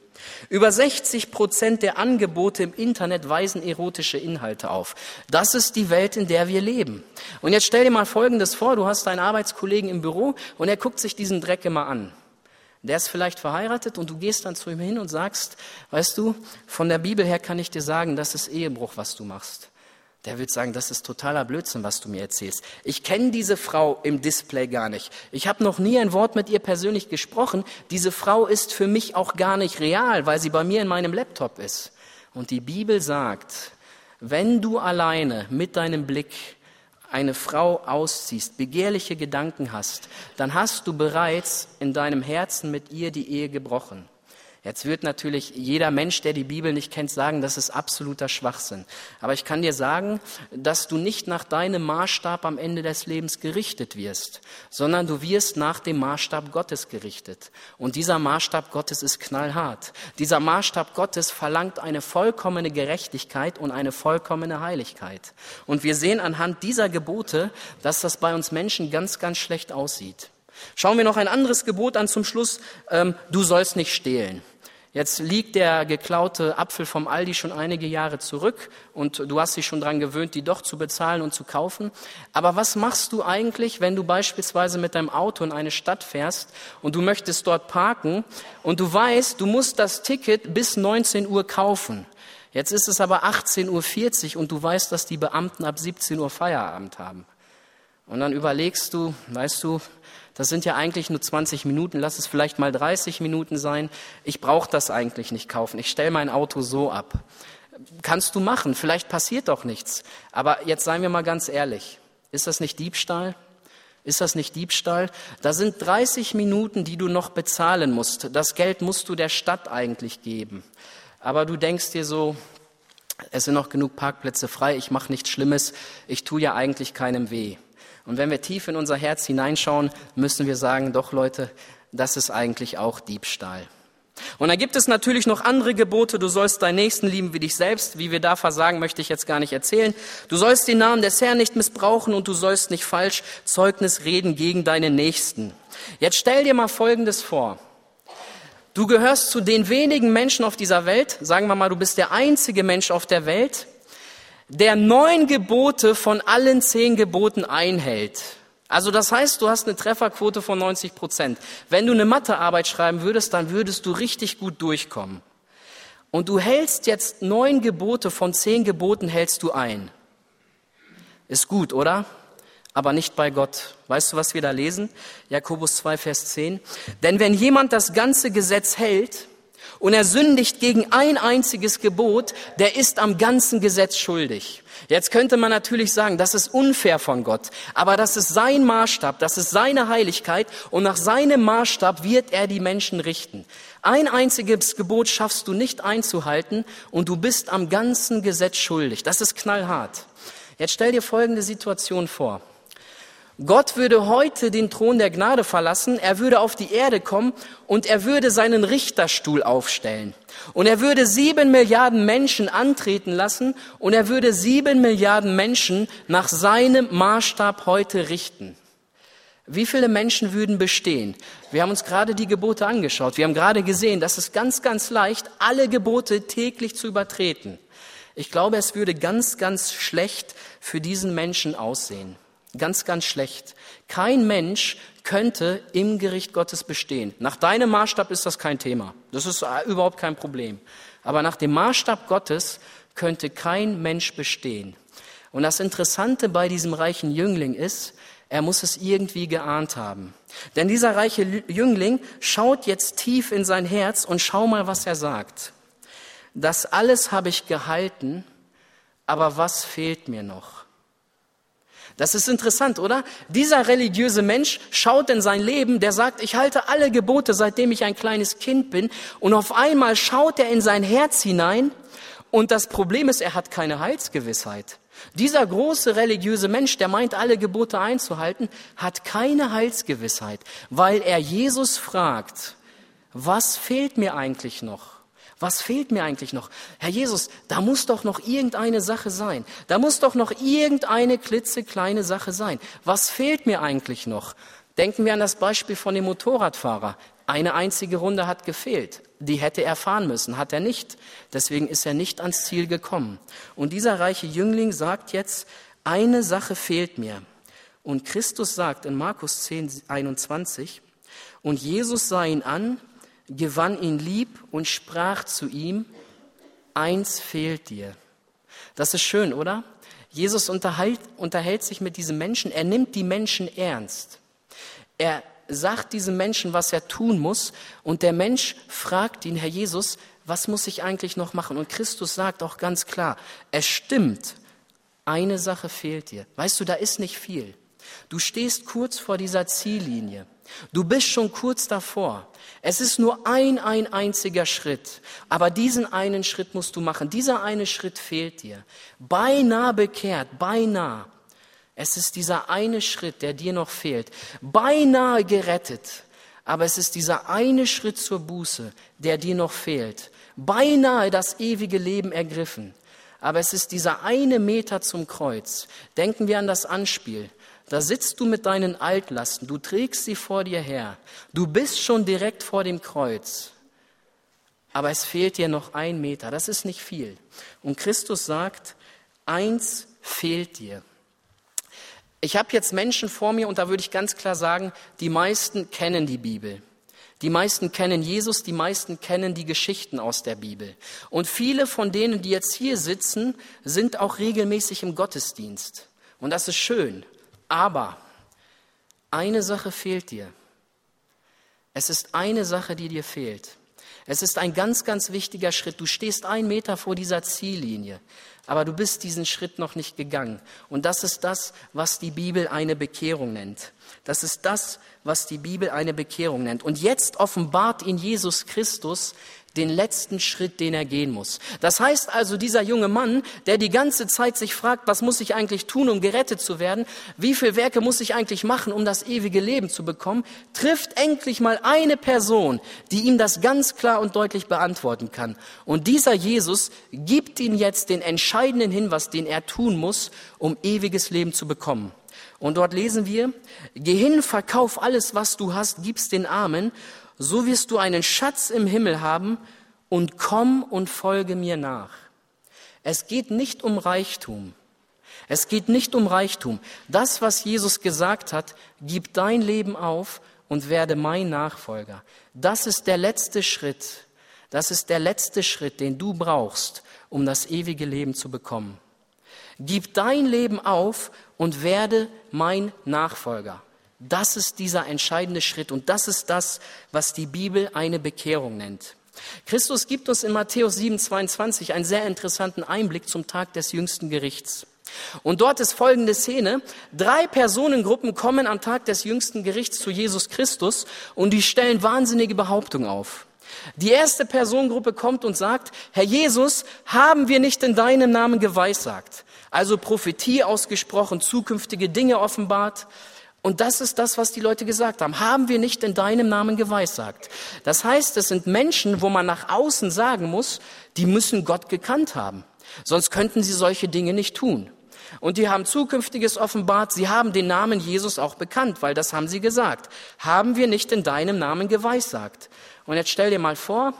Über 60 Prozent der Angebote im Internet weisen erotische Inhalte auf. Das ist die Welt, in der wir leben. Und jetzt stell dir mal Folgendes vor. Du hast einen Arbeitskollegen im Büro und er guckt sich diesen Dreck immer an. Der ist vielleicht verheiratet und du gehst dann zu ihm hin und sagst, weißt du, von der Bibel her kann ich dir sagen, das ist Ehebruch, was du machst. Der wird sagen, das ist totaler Blödsinn, was du mir erzählst. Ich kenne diese Frau im Display gar nicht. Ich habe noch nie ein Wort mit ihr persönlich gesprochen. Diese Frau ist für mich auch gar nicht real, weil sie bei mir in meinem Laptop ist. Und die Bibel sagt, wenn du alleine mit deinem Blick eine Frau ausziehst, begehrliche Gedanken hast, dann hast du bereits in deinem Herzen mit ihr die Ehe gebrochen. Jetzt wird natürlich jeder Mensch, der die Bibel nicht kennt, sagen, das ist absoluter Schwachsinn. Aber ich kann dir sagen, dass du nicht nach deinem Maßstab am Ende des Lebens gerichtet wirst, sondern du wirst nach dem Maßstab Gottes gerichtet. Und dieser Maßstab Gottes ist knallhart. Dieser Maßstab Gottes verlangt eine vollkommene Gerechtigkeit und eine vollkommene Heiligkeit. Und wir sehen anhand dieser Gebote, dass das bei uns Menschen ganz, ganz schlecht aussieht. Schauen wir noch ein anderes Gebot an zum Schluss. Ähm, du sollst nicht stehlen. Jetzt liegt der geklaute Apfel vom Aldi schon einige Jahre zurück und du hast dich schon dran gewöhnt, die doch zu bezahlen und zu kaufen. Aber was machst du eigentlich, wenn du beispielsweise mit deinem Auto in eine Stadt fährst und du möchtest dort parken und du weißt, du musst das Ticket bis 19 Uhr kaufen? Jetzt ist es aber 18.40 Uhr und du weißt, dass die Beamten ab 17 Uhr Feierabend haben. Und dann überlegst du, weißt du, das sind ja eigentlich nur 20 Minuten, lass es vielleicht mal 30 Minuten sein. Ich brauche das eigentlich nicht kaufen. Ich stelle mein Auto so ab. Kannst du machen, vielleicht passiert doch nichts. Aber jetzt seien wir mal ganz ehrlich, ist das nicht Diebstahl? Ist das nicht Diebstahl? Da sind 30 Minuten, die du noch bezahlen musst. Das Geld musst du der Stadt eigentlich geben. Aber du denkst dir so, es sind noch genug Parkplätze frei, ich mache nichts Schlimmes, ich tue ja eigentlich keinem weh. Und wenn wir tief in unser Herz hineinschauen, müssen wir sagen, doch Leute, das ist eigentlich auch Diebstahl. Und dann gibt es natürlich noch andere Gebote. Du sollst deinen Nächsten lieben wie dich selbst. Wie wir da versagen, möchte ich jetzt gar nicht erzählen. Du sollst den Namen des Herrn nicht missbrauchen und du sollst nicht falsch Zeugnis reden gegen deinen Nächsten. Jetzt stell dir mal Folgendes vor. Du gehörst zu den wenigen Menschen auf dieser Welt, sagen wir mal, du bist der einzige Mensch auf der Welt, der neun Gebote von allen zehn Geboten einhält. Also das heißt, du hast eine Trefferquote von 90 Prozent. Wenn du eine Mathearbeit schreiben würdest, dann würdest du richtig gut durchkommen. Und du hältst jetzt neun Gebote von zehn Geboten hältst du ein. Ist gut, oder? Aber nicht bei Gott. Weißt du, was wir da lesen? Jakobus 2, Vers 10. Denn wenn jemand das ganze Gesetz hält und er sündigt gegen ein einziges Gebot, der ist am ganzen Gesetz schuldig. Jetzt könnte man natürlich sagen, das ist unfair von Gott, aber das ist sein Maßstab, das ist seine Heiligkeit und nach seinem Maßstab wird er die Menschen richten. Ein einziges Gebot schaffst du nicht einzuhalten und du bist am ganzen Gesetz schuldig. Das ist knallhart. Jetzt stell dir folgende Situation vor. Gott würde heute den Thron der Gnade verlassen, er würde auf die Erde kommen und er würde seinen Richterstuhl aufstellen. Und er würde sieben Milliarden Menschen antreten lassen und er würde sieben Milliarden Menschen nach seinem Maßstab heute richten. Wie viele Menschen würden bestehen? Wir haben uns gerade die Gebote angeschaut. Wir haben gerade gesehen, dass es ganz, ganz leicht, alle Gebote täglich zu übertreten. Ich glaube, es würde ganz, ganz schlecht für diesen Menschen aussehen. Ganz, ganz schlecht. Kein Mensch könnte im Gericht Gottes bestehen. Nach deinem Maßstab ist das kein Thema. Das ist äh, überhaupt kein Problem. Aber nach dem Maßstab Gottes könnte kein Mensch bestehen. Und das Interessante bei diesem reichen Jüngling ist, er muss es irgendwie geahnt haben. Denn dieser reiche Jüngling schaut jetzt tief in sein Herz und schau mal, was er sagt. Das alles habe ich gehalten, aber was fehlt mir noch? Das ist interessant, oder? Dieser religiöse Mensch schaut in sein Leben, der sagt, ich halte alle Gebote, seitdem ich ein kleines Kind bin. Und auf einmal schaut er in sein Herz hinein und das Problem ist, er hat keine Heilsgewissheit. Dieser große religiöse Mensch, der meint, alle Gebote einzuhalten, hat keine Heilsgewissheit, weil er Jesus fragt, was fehlt mir eigentlich noch? Was fehlt mir eigentlich noch? Herr Jesus, da muss doch noch irgendeine Sache sein. Da muss doch noch irgendeine klitzekleine Sache sein. Was fehlt mir eigentlich noch? Denken wir an das Beispiel von dem Motorradfahrer. Eine einzige Runde hat gefehlt. Die hätte er fahren müssen, hat er nicht. Deswegen ist er nicht ans Ziel gekommen. Und dieser reiche Jüngling sagt jetzt, eine Sache fehlt mir. Und Christus sagt in Markus 10, 21, und Jesus sah ihn an gewann ihn lieb und sprach zu ihm, eins fehlt dir. Das ist schön, oder? Jesus unterhält, unterhält sich mit diesem Menschen, er nimmt die Menschen ernst. Er sagt diesem Menschen, was er tun muss und der Mensch fragt ihn, Herr Jesus, was muss ich eigentlich noch machen? Und Christus sagt auch ganz klar, es stimmt, eine Sache fehlt dir. Weißt du, da ist nicht viel. Du stehst kurz vor dieser Ziellinie. Du bist schon kurz davor. Es ist nur ein, ein einziger Schritt. Aber diesen einen Schritt musst du machen. Dieser eine Schritt fehlt dir. Beinahe bekehrt, beinahe. Es ist dieser eine Schritt, der dir noch fehlt. Beinahe gerettet. Aber es ist dieser eine Schritt zur Buße, der dir noch fehlt. Beinahe das ewige Leben ergriffen. Aber es ist dieser eine Meter zum Kreuz. Denken wir an das Anspiel. Da sitzt du mit deinen Altlasten, du trägst sie vor dir her. Du bist schon direkt vor dem Kreuz. Aber es fehlt dir noch ein Meter, das ist nicht viel. Und Christus sagt, eins fehlt dir. Ich habe jetzt Menschen vor mir und da würde ich ganz klar sagen, die meisten kennen die Bibel. Die meisten kennen Jesus, die meisten kennen die Geschichten aus der Bibel. Und viele von denen, die jetzt hier sitzen, sind auch regelmäßig im Gottesdienst. Und das ist schön. Aber eine Sache fehlt dir. Es ist eine Sache, die dir fehlt. Es ist ein ganz, ganz wichtiger Schritt. Du stehst einen Meter vor dieser Ziellinie, aber du bist diesen Schritt noch nicht gegangen. Und das ist das, was die Bibel eine Bekehrung nennt. Das ist das, was die Bibel eine Bekehrung nennt. Und jetzt offenbart ihn Jesus Christus den letzten Schritt, den er gehen muss. Das heißt also, dieser junge Mann, der die ganze Zeit sich fragt, was muss ich eigentlich tun, um gerettet zu werden, wie viel Werke muss ich eigentlich machen, um das ewige Leben zu bekommen, trifft endlich mal eine Person, die ihm das ganz klar und deutlich beantworten kann. Und dieser Jesus gibt ihm jetzt den entscheidenden Hinweis, den er tun muss, um ewiges Leben zu bekommen. Und dort lesen wir, geh hin, verkauf alles, was du hast, gib's den Armen so wirst du einen Schatz im Himmel haben und komm und folge mir nach. Es geht nicht um Reichtum. Es geht nicht um Reichtum. Das, was Jesus gesagt hat, gib dein Leben auf und werde mein Nachfolger. Das ist der letzte Schritt. Das ist der letzte Schritt, den du brauchst, um das ewige Leben zu bekommen. Gib dein Leben auf und werde mein Nachfolger. Das ist dieser entscheidende Schritt und das ist das, was die Bibel eine Bekehrung nennt. Christus gibt uns in Matthäus 7, 22 einen sehr interessanten Einblick zum Tag des jüngsten Gerichts. Und dort ist folgende Szene. Drei Personengruppen kommen am Tag des jüngsten Gerichts zu Jesus Christus und die stellen wahnsinnige Behauptungen auf. Die erste Personengruppe kommt und sagt, Herr Jesus, haben wir nicht in deinem Namen geweissagt? Also Prophetie ausgesprochen, zukünftige Dinge offenbart, und das ist das, was die Leute gesagt haben. Haben wir nicht in deinem Namen geweissagt? Das heißt, es sind Menschen, wo man nach außen sagen muss, die müssen Gott gekannt haben. Sonst könnten sie solche Dinge nicht tun. Und die haben Zukünftiges offenbart. Sie haben den Namen Jesus auch bekannt, weil das haben sie gesagt. Haben wir nicht in deinem Namen geweissagt? Und jetzt stell dir mal vor,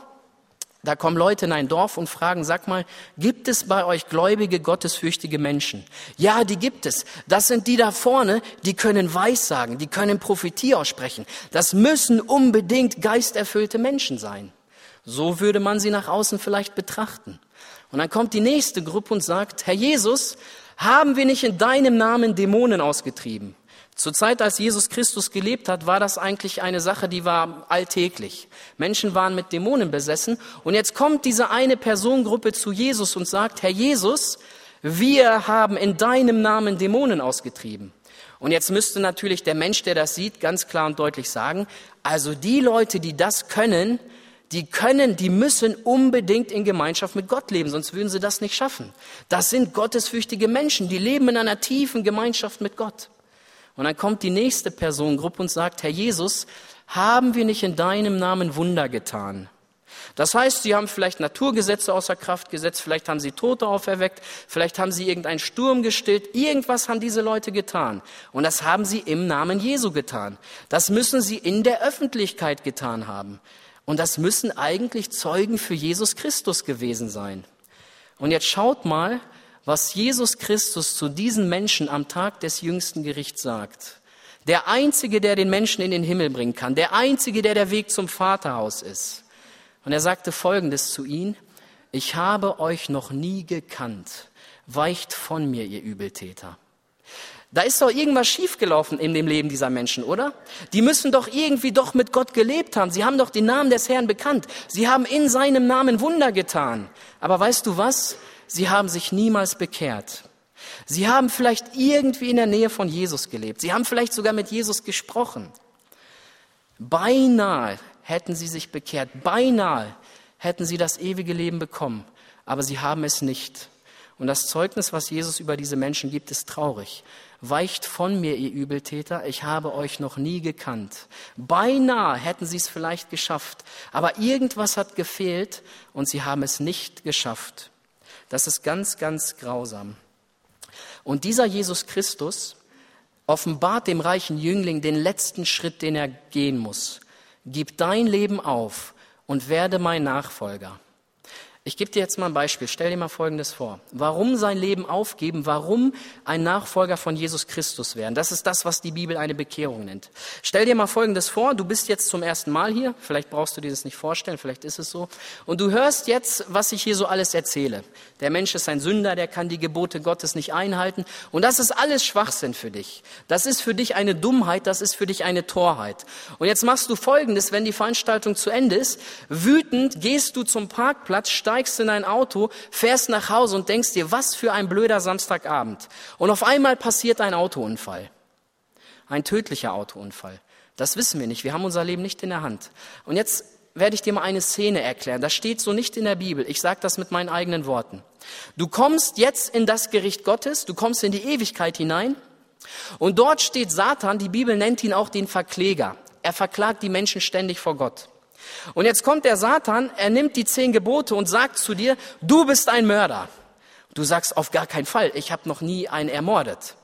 da kommen Leute in ein Dorf und fragen, sag mal, gibt es bei euch gläubige, gottesfürchtige Menschen? Ja, die gibt es. Das sind die da vorne, die können Weissagen, die können Prophetie aussprechen. Das müssen unbedingt geisterfüllte Menschen sein. So würde man sie nach außen vielleicht betrachten. Und dann kommt die nächste Gruppe und sagt, Herr Jesus, haben wir nicht in deinem Namen Dämonen ausgetrieben? Zur Zeit, als Jesus Christus gelebt hat, war das eigentlich eine Sache, die war alltäglich. Menschen waren mit Dämonen besessen. Und jetzt kommt diese eine Personengruppe zu Jesus und sagt, Herr Jesus, wir haben in deinem Namen Dämonen ausgetrieben. Und jetzt müsste natürlich der Mensch, der das sieht, ganz klar und deutlich sagen, also die Leute, die das können, die können, die müssen unbedingt in Gemeinschaft mit Gott leben, sonst würden sie das nicht schaffen. Das sind gottesfürchtige Menschen, die leben in einer tiefen Gemeinschaft mit Gott. Und dann kommt die nächste Personengruppe und sagt, Herr Jesus, haben wir nicht in deinem Namen Wunder getan? Das heißt, sie haben vielleicht Naturgesetze außer Kraft gesetzt, vielleicht haben sie Tote auferweckt, vielleicht haben sie irgendeinen Sturm gestillt, irgendwas haben diese Leute getan. Und das haben sie im Namen Jesu getan. Das müssen sie in der Öffentlichkeit getan haben. Und das müssen eigentlich Zeugen für Jesus Christus gewesen sein. Und jetzt schaut mal, was Jesus Christus zu diesen Menschen am Tag des jüngsten Gerichts sagt. Der Einzige, der den Menschen in den Himmel bringen kann. Der Einzige, der der Weg zum Vaterhaus ist. Und er sagte Folgendes zu ihnen. Ich habe euch noch nie gekannt. Weicht von mir, ihr Übeltäter. Da ist doch irgendwas schiefgelaufen in dem Leben dieser Menschen, oder? Die müssen doch irgendwie doch mit Gott gelebt haben. Sie haben doch den Namen des Herrn bekannt. Sie haben in seinem Namen Wunder getan. Aber weißt du was? Sie haben sich niemals bekehrt. Sie haben vielleicht irgendwie in der Nähe von Jesus gelebt. Sie haben vielleicht sogar mit Jesus gesprochen. Beinahe hätten sie sich bekehrt. Beinahe hätten sie das ewige Leben bekommen. Aber sie haben es nicht. Und das Zeugnis, was Jesus über diese Menschen gibt, ist traurig. Weicht von mir, ihr Übeltäter, ich habe euch noch nie gekannt. Beinahe hätten sie es vielleicht geschafft, aber irgendwas hat gefehlt und sie haben es nicht geschafft. Das ist ganz, ganz grausam. Und dieser Jesus Christus offenbart dem reichen Jüngling den letzten Schritt, den er gehen muss. Gib dein Leben auf und werde mein Nachfolger. Ich gebe dir jetzt mal ein Beispiel. Stell dir mal Folgendes vor. Warum sein Leben aufgeben? Warum ein Nachfolger von Jesus Christus werden? Das ist das, was die Bibel eine Bekehrung nennt. Stell dir mal Folgendes vor. Du bist jetzt zum ersten Mal hier. Vielleicht brauchst du dir das nicht vorstellen. Vielleicht ist es so. Und du hörst jetzt, was ich hier so alles erzähle. Der Mensch ist ein Sünder. Der kann die Gebote Gottes nicht einhalten. Und das ist alles Schwachsinn für dich. Das ist für dich eine Dummheit. Das ist für dich eine Torheit. Und jetzt machst du Folgendes, wenn die Veranstaltung zu Ende ist. Wütend gehst du zum Parkplatz, steigst in ein Auto, fährst nach Hause und denkst dir, was für ein blöder Samstagabend. Und auf einmal passiert ein Autounfall. Ein tödlicher Autounfall. Das wissen wir nicht. Wir haben unser Leben nicht in der Hand. Und jetzt werde ich dir mal eine Szene erklären. Das steht so nicht in der Bibel. Ich sage das mit meinen eigenen Worten. Du kommst jetzt in das Gericht Gottes, du kommst in die Ewigkeit hinein und dort steht Satan, die Bibel nennt ihn auch den Verkläger. Er verklagt die Menschen ständig vor Gott. Und jetzt kommt der Satan, er nimmt die zehn Gebote und sagt zu dir, du bist ein Mörder. Du sagst auf gar keinen Fall, ich habe noch nie einen ermordet.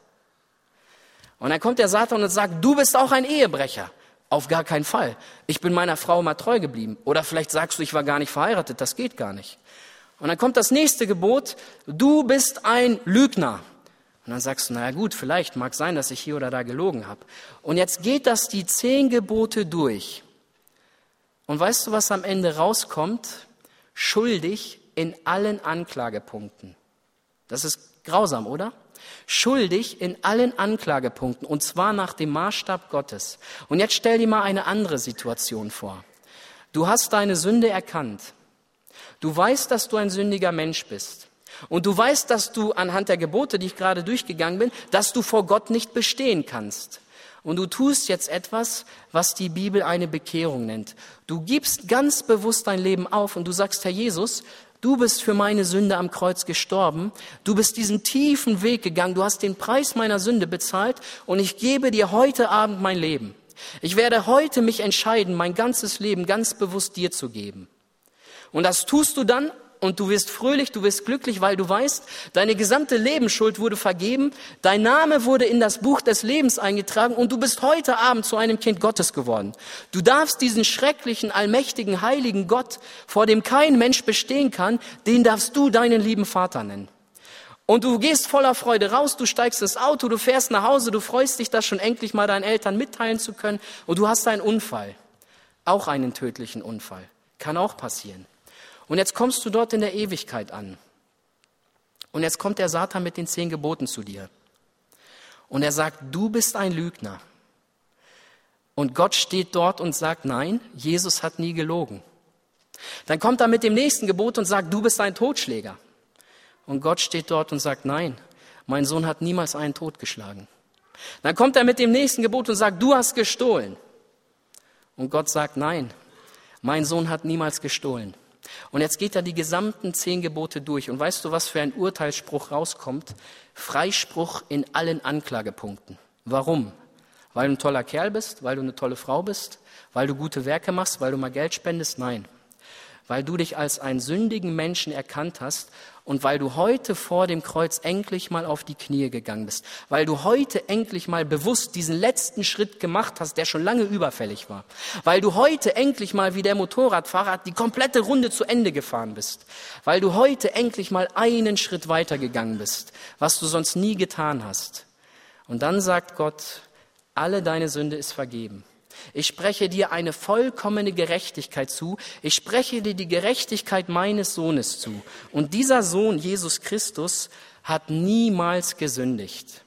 Und dann kommt der Satan und sagt, du bist auch ein Ehebrecher. Auf gar keinen Fall. Ich bin meiner Frau mal treu geblieben. Oder vielleicht sagst du, ich war gar nicht verheiratet. Das geht gar nicht. Und dann kommt das nächste Gebot, du bist ein Lügner. Und dann sagst du, naja gut, vielleicht mag sein, dass ich hier oder da gelogen habe. Und jetzt geht das die zehn Gebote durch. Und weißt du, was am Ende rauskommt? Schuldig in allen Anklagepunkten. Das ist grausam, oder? Schuldig in allen Anklagepunkten und zwar nach dem Maßstab Gottes. Und jetzt stell dir mal eine andere Situation vor. Du hast deine Sünde erkannt. Du weißt, dass du ein sündiger Mensch bist. Und du weißt, dass du anhand der Gebote, die ich gerade durchgegangen bin, dass du vor Gott nicht bestehen kannst. Und du tust jetzt etwas, was die Bibel eine Bekehrung nennt. Du gibst ganz bewusst dein Leben auf und du sagst, Herr Jesus, du bist für meine Sünde am Kreuz gestorben. Du bist diesen tiefen Weg gegangen. Du hast den Preis meiner Sünde bezahlt und ich gebe dir heute Abend mein Leben. Ich werde heute mich entscheiden, mein ganzes Leben ganz bewusst dir zu geben. Und das tust du dann und du wirst fröhlich, du wirst glücklich, weil du weißt, deine gesamte Lebensschuld wurde vergeben, dein Name wurde in das Buch des Lebens eingetragen und du bist heute Abend zu einem Kind Gottes geworden. Du darfst diesen schrecklichen, allmächtigen, heiligen Gott, vor dem kein Mensch bestehen kann, den darfst du deinen lieben Vater nennen. Und du gehst voller Freude raus, du steigst ins Auto, du fährst nach Hause, du freust dich, das schon endlich mal deinen Eltern mitteilen zu können und du hast einen Unfall. Auch einen tödlichen Unfall. Kann auch passieren. Und jetzt kommst du dort in der Ewigkeit an. Und jetzt kommt der Satan mit den zehn Geboten zu dir. Und er sagt, du bist ein Lügner. Und Gott steht dort und sagt, nein, Jesus hat nie gelogen. Dann kommt er mit dem nächsten Gebot und sagt, du bist ein Totschläger. Und Gott steht dort und sagt, nein, mein Sohn hat niemals einen totgeschlagen. Dann kommt er mit dem nächsten Gebot und sagt, du hast gestohlen. Und Gott sagt, nein, mein Sohn hat niemals gestohlen. Und jetzt geht er die gesamten zehn Gebote durch. Und weißt du, was für ein Urteilsspruch rauskommt? Freispruch in allen Anklagepunkten. Warum? Weil du ein toller Kerl bist? Weil du eine tolle Frau bist? Weil du gute Werke machst? Weil du mal Geld spendest? Nein weil du dich als einen sündigen Menschen erkannt hast und weil du heute vor dem Kreuz endlich mal auf die Knie gegangen bist, weil du heute endlich mal bewusst diesen letzten Schritt gemacht hast, der schon lange überfällig war, weil du heute endlich mal wie der Motorradfahrer die komplette Runde zu Ende gefahren bist, weil du heute endlich mal einen Schritt weitergegangen bist, was du sonst nie getan hast. Und dann sagt Gott, alle deine Sünde ist vergeben. Ich spreche dir eine vollkommene Gerechtigkeit zu. Ich spreche dir die Gerechtigkeit meines Sohnes zu. Und dieser Sohn, Jesus Christus, hat niemals gesündigt.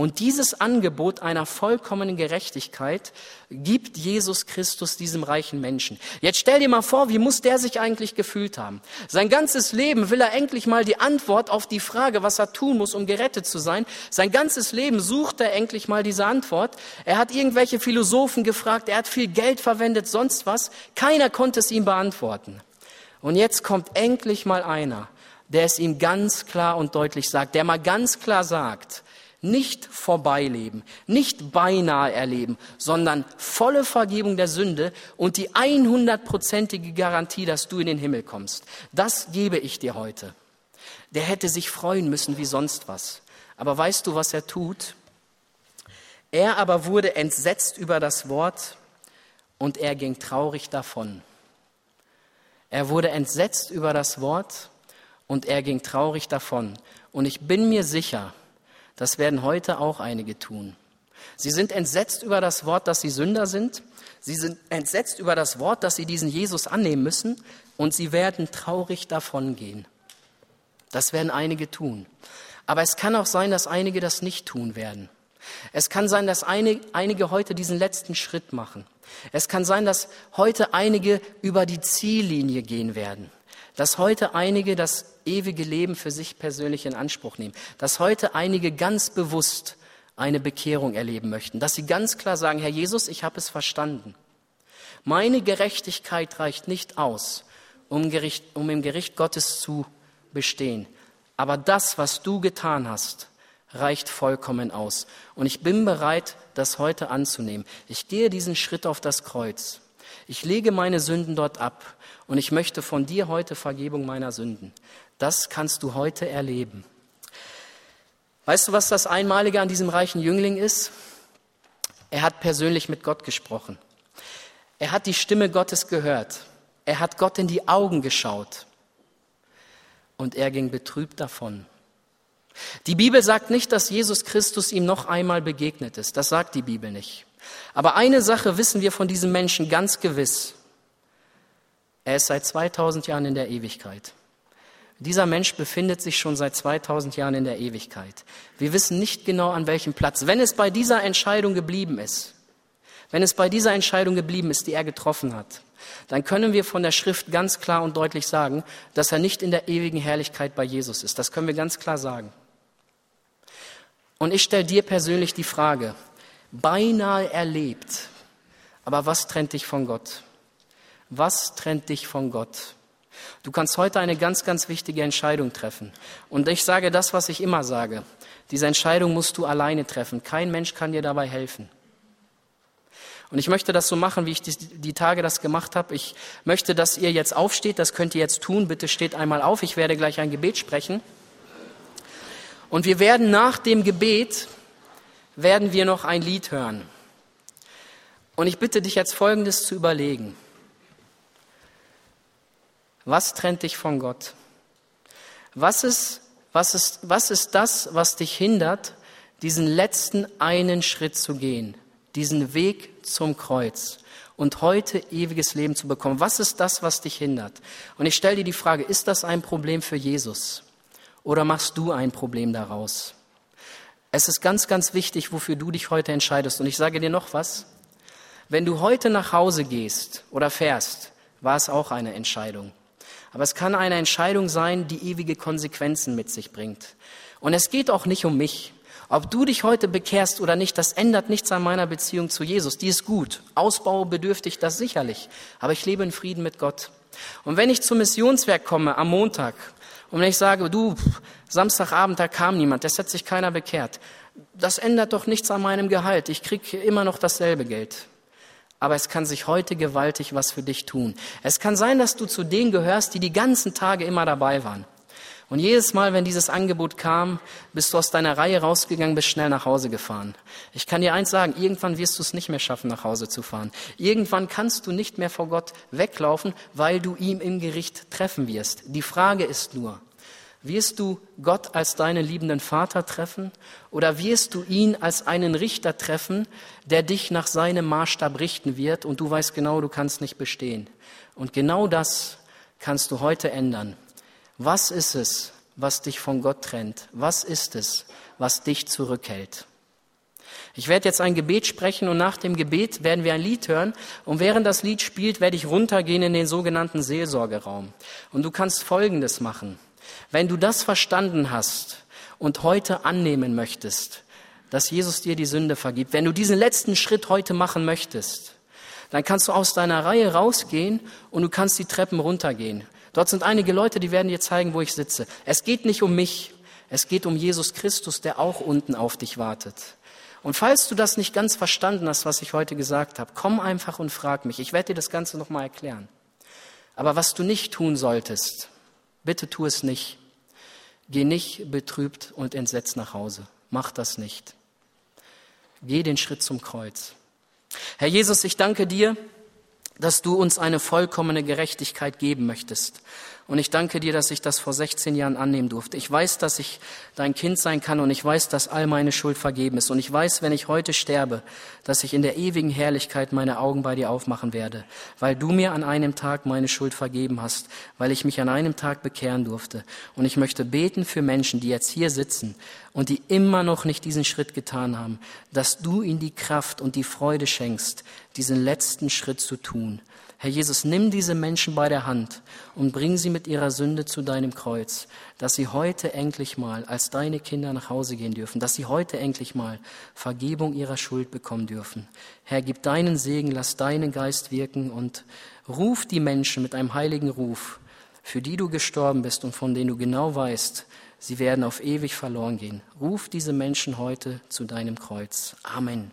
Und dieses Angebot einer vollkommenen Gerechtigkeit gibt Jesus Christus diesem reichen Menschen. Jetzt stell dir mal vor, wie muss der sich eigentlich gefühlt haben? Sein ganzes Leben will er endlich mal die Antwort auf die Frage, was er tun muss, um gerettet zu sein. Sein ganzes Leben sucht er endlich mal diese Antwort. Er hat irgendwelche Philosophen gefragt, er hat viel Geld verwendet, sonst was. Keiner konnte es ihm beantworten. Und jetzt kommt endlich mal einer, der es ihm ganz klar und deutlich sagt, der mal ganz klar sagt, nicht vorbeileben, nicht beinahe erleben, sondern volle Vergebung der Sünde und die 100-prozentige Garantie, dass du in den Himmel kommst. Das gebe ich dir heute. Der hätte sich freuen müssen wie sonst was. Aber weißt du, was er tut? Er aber wurde entsetzt über das Wort und er ging traurig davon. Er wurde entsetzt über das Wort und er ging traurig davon. Und ich bin mir sicher, das werden heute auch einige tun. Sie sind entsetzt über das Wort, dass sie Sünder sind. Sie sind entsetzt über das Wort, dass sie diesen Jesus annehmen müssen. Und sie werden traurig davongehen. Das werden einige tun. Aber es kann auch sein, dass einige das nicht tun werden. Es kann sein, dass einige heute diesen letzten Schritt machen. Es kann sein, dass heute einige über die Ziellinie gehen werden. Dass heute einige das ewige Leben für sich persönlich in Anspruch nehmen. Dass heute einige ganz bewusst eine Bekehrung erleben möchten. Dass sie ganz klar sagen, Herr Jesus, ich habe es verstanden. Meine Gerechtigkeit reicht nicht aus, um, Gericht, um im Gericht Gottes zu bestehen. Aber das, was du getan hast, reicht vollkommen aus. Und ich bin bereit, das heute anzunehmen. Ich gehe diesen Schritt auf das Kreuz. Ich lege meine Sünden dort ab und ich möchte von dir heute Vergebung meiner Sünden. Das kannst du heute erleben. Weißt du, was das Einmalige an diesem reichen Jüngling ist? Er hat persönlich mit Gott gesprochen. Er hat die Stimme Gottes gehört. Er hat Gott in die Augen geschaut. Und er ging betrübt davon. Die Bibel sagt nicht, dass Jesus Christus ihm noch einmal begegnet ist. Das sagt die Bibel nicht. Aber eine Sache wissen wir von diesem Menschen ganz gewiss. Er ist seit 2000 Jahren in der Ewigkeit. Dieser Mensch befindet sich schon seit 2000 Jahren in der Ewigkeit. Wir wissen nicht genau an welchem Platz. Wenn es bei dieser Entscheidung geblieben ist, wenn es bei dieser Entscheidung geblieben ist, die er getroffen hat, dann können wir von der Schrift ganz klar und deutlich sagen, dass er nicht in der ewigen Herrlichkeit bei Jesus ist. Das können wir ganz klar sagen. Und ich stelle dir persönlich die Frage, beinahe erlebt, aber was trennt dich von Gott? Was trennt dich von Gott? Du kannst heute eine ganz, ganz wichtige Entscheidung treffen. Und ich sage das, was ich immer sage. Diese Entscheidung musst du alleine treffen. Kein Mensch kann dir dabei helfen. Und ich möchte das so machen, wie ich die, die, Tage das gemacht habe. Ich möchte, dass ihr jetzt aufsteht. Das könnt ihr jetzt tun. Bitte steht einmal auf. Ich werde gleich ein Gebet sprechen. Und wir werden nach dem Gebet, werden wir noch ein Lied hören. Und ich bitte dich jetzt Folgendes zu überlegen. Was trennt dich von Gott? Was ist, was ist, was ist das, was dich hindert, diesen letzten einen Schritt zu gehen, diesen Weg zum Kreuz und heute ewiges Leben zu bekommen? Was ist das, was dich hindert? Und ich stelle dir die Frage, ist das ein Problem für Jesus? Oder machst du ein Problem daraus? Es ist ganz, ganz wichtig, wofür du dich heute entscheidest. Und ich sage dir noch was. Wenn du heute nach Hause gehst oder fährst, war es auch eine Entscheidung. Aber es kann eine Entscheidung sein, die ewige Konsequenzen mit sich bringt. Und es geht auch nicht um mich. Ob du dich heute bekehrst oder nicht, das ändert nichts an meiner Beziehung zu Jesus. Die ist gut. Ausbau bedürftig das sicherlich. Aber ich lebe in Frieden mit Gott. Und wenn ich zum Missionswerk komme am Montag und wenn ich sage, du, Samstagabend, da kam niemand, es hat sich keiner bekehrt, das ändert doch nichts an meinem Gehalt. Ich kriege immer noch dasselbe Geld. Aber es kann sich heute gewaltig was für dich tun. Es kann sein, dass du zu denen gehörst, die die ganzen Tage immer dabei waren. Und jedes Mal, wenn dieses Angebot kam, bist du aus deiner Reihe rausgegangen, bist schnell nach Hause gefahren. Ich kann dir eins sagen, irgendwann wirst du es nicht mehr schaffen, nach Hause zu fahren. Irgendwann kannst du nicht mehr vor Gott weglaufen, weil du ihm im Gericht treffen wirst. Die Frage ist nur, wirst du Gott als deinen liebenden Vater treffen oder wirst du ihn als einen Richter treffen, der dich nach seinem Maßstab richten wird und du weißt genau, du kannst nicht bestehen. Und genau das kannst du heute ändern. Was ist es, was dich von Gott trennt? Was ist es, was dich zurückhält? Ich werde jetzt ein Gebet sprechen und nach dem Gebet werden wir ein Lied hören. Und während das Lied spielt, werde ich runtergehen in den sogenannten Seelsorgeraum. Und du kannst Folgendes machen. Wenn du das verstanden hast und heute annehmen möchtest, dass Jesus dir die Sünde vergibt, wenn du diesen letzten Schritt heute machen möchtest, dann kannst du aus deiner Reihe rausgehen und du kannst die Treppen runtergehen. Dort sind einige Leute, die werden dir zeigen, wo ich sitze. Es geht nicht um mich, es geht um Jesus Christus, der auch unten auf dich wartet. Und falls du das nicht ganz verstanden hast, was ich heute gesagt habe, komm einfach und frag mich. Ich werde dir das Ganze nochmal erklären. Aber was du nicht tun solltest, bitte tu es nicht. Geh nicht betrübt und entsetzt nach Hause. Mach das nicht. Geh den Schritt zum Kreuz. Herr Jesus, ich danke dir, dass du uns eine vollkommene Gerechtigkeit geben möchtest. Und ich danke dir, dass ich das vor 16 Jahren annehmen durfte. Ich weiß, dass ich dein Kind sein kann und ich weiß, dass all meine Schuld vergeben ist. Und ich weiß, wenn ich heute sterbe, dass ich in der ewigen Herrlichkeit meine Augen bei dir aufmachen werde, weil du mir an einem Tag meine Schuld vergeben hast, weil ich mich an einem Tag bekehren durfte. Und ich möchte beten für Menschen, die jetzt hier sitzen und die immer noch nicht diesen Schritt getan haben, dass du ihnen die Kraft und die Freude schenkst, diesen letzten Schritt zu tun. Herr Jesus, nimm diese Menschen bei der Hand und bring sie mit ihrer Sünde zu deinem Kreuz, dass sie heute endlich mal als deine Kinder nach Hause gehen dürfen, dass sie heute endlich mal Vergebung ihrer Schuld bekommen dürfen. Herr, gib deinen Segen, lass deinen Geist wirken und ruf die Menschen mit einem heiligen Ruf, für die du gestorben bist und von denen du genau weißt, sie werden auf ewig verloren gehen. Ruf diese Menschen heute zu deinem Kreuz. Amen.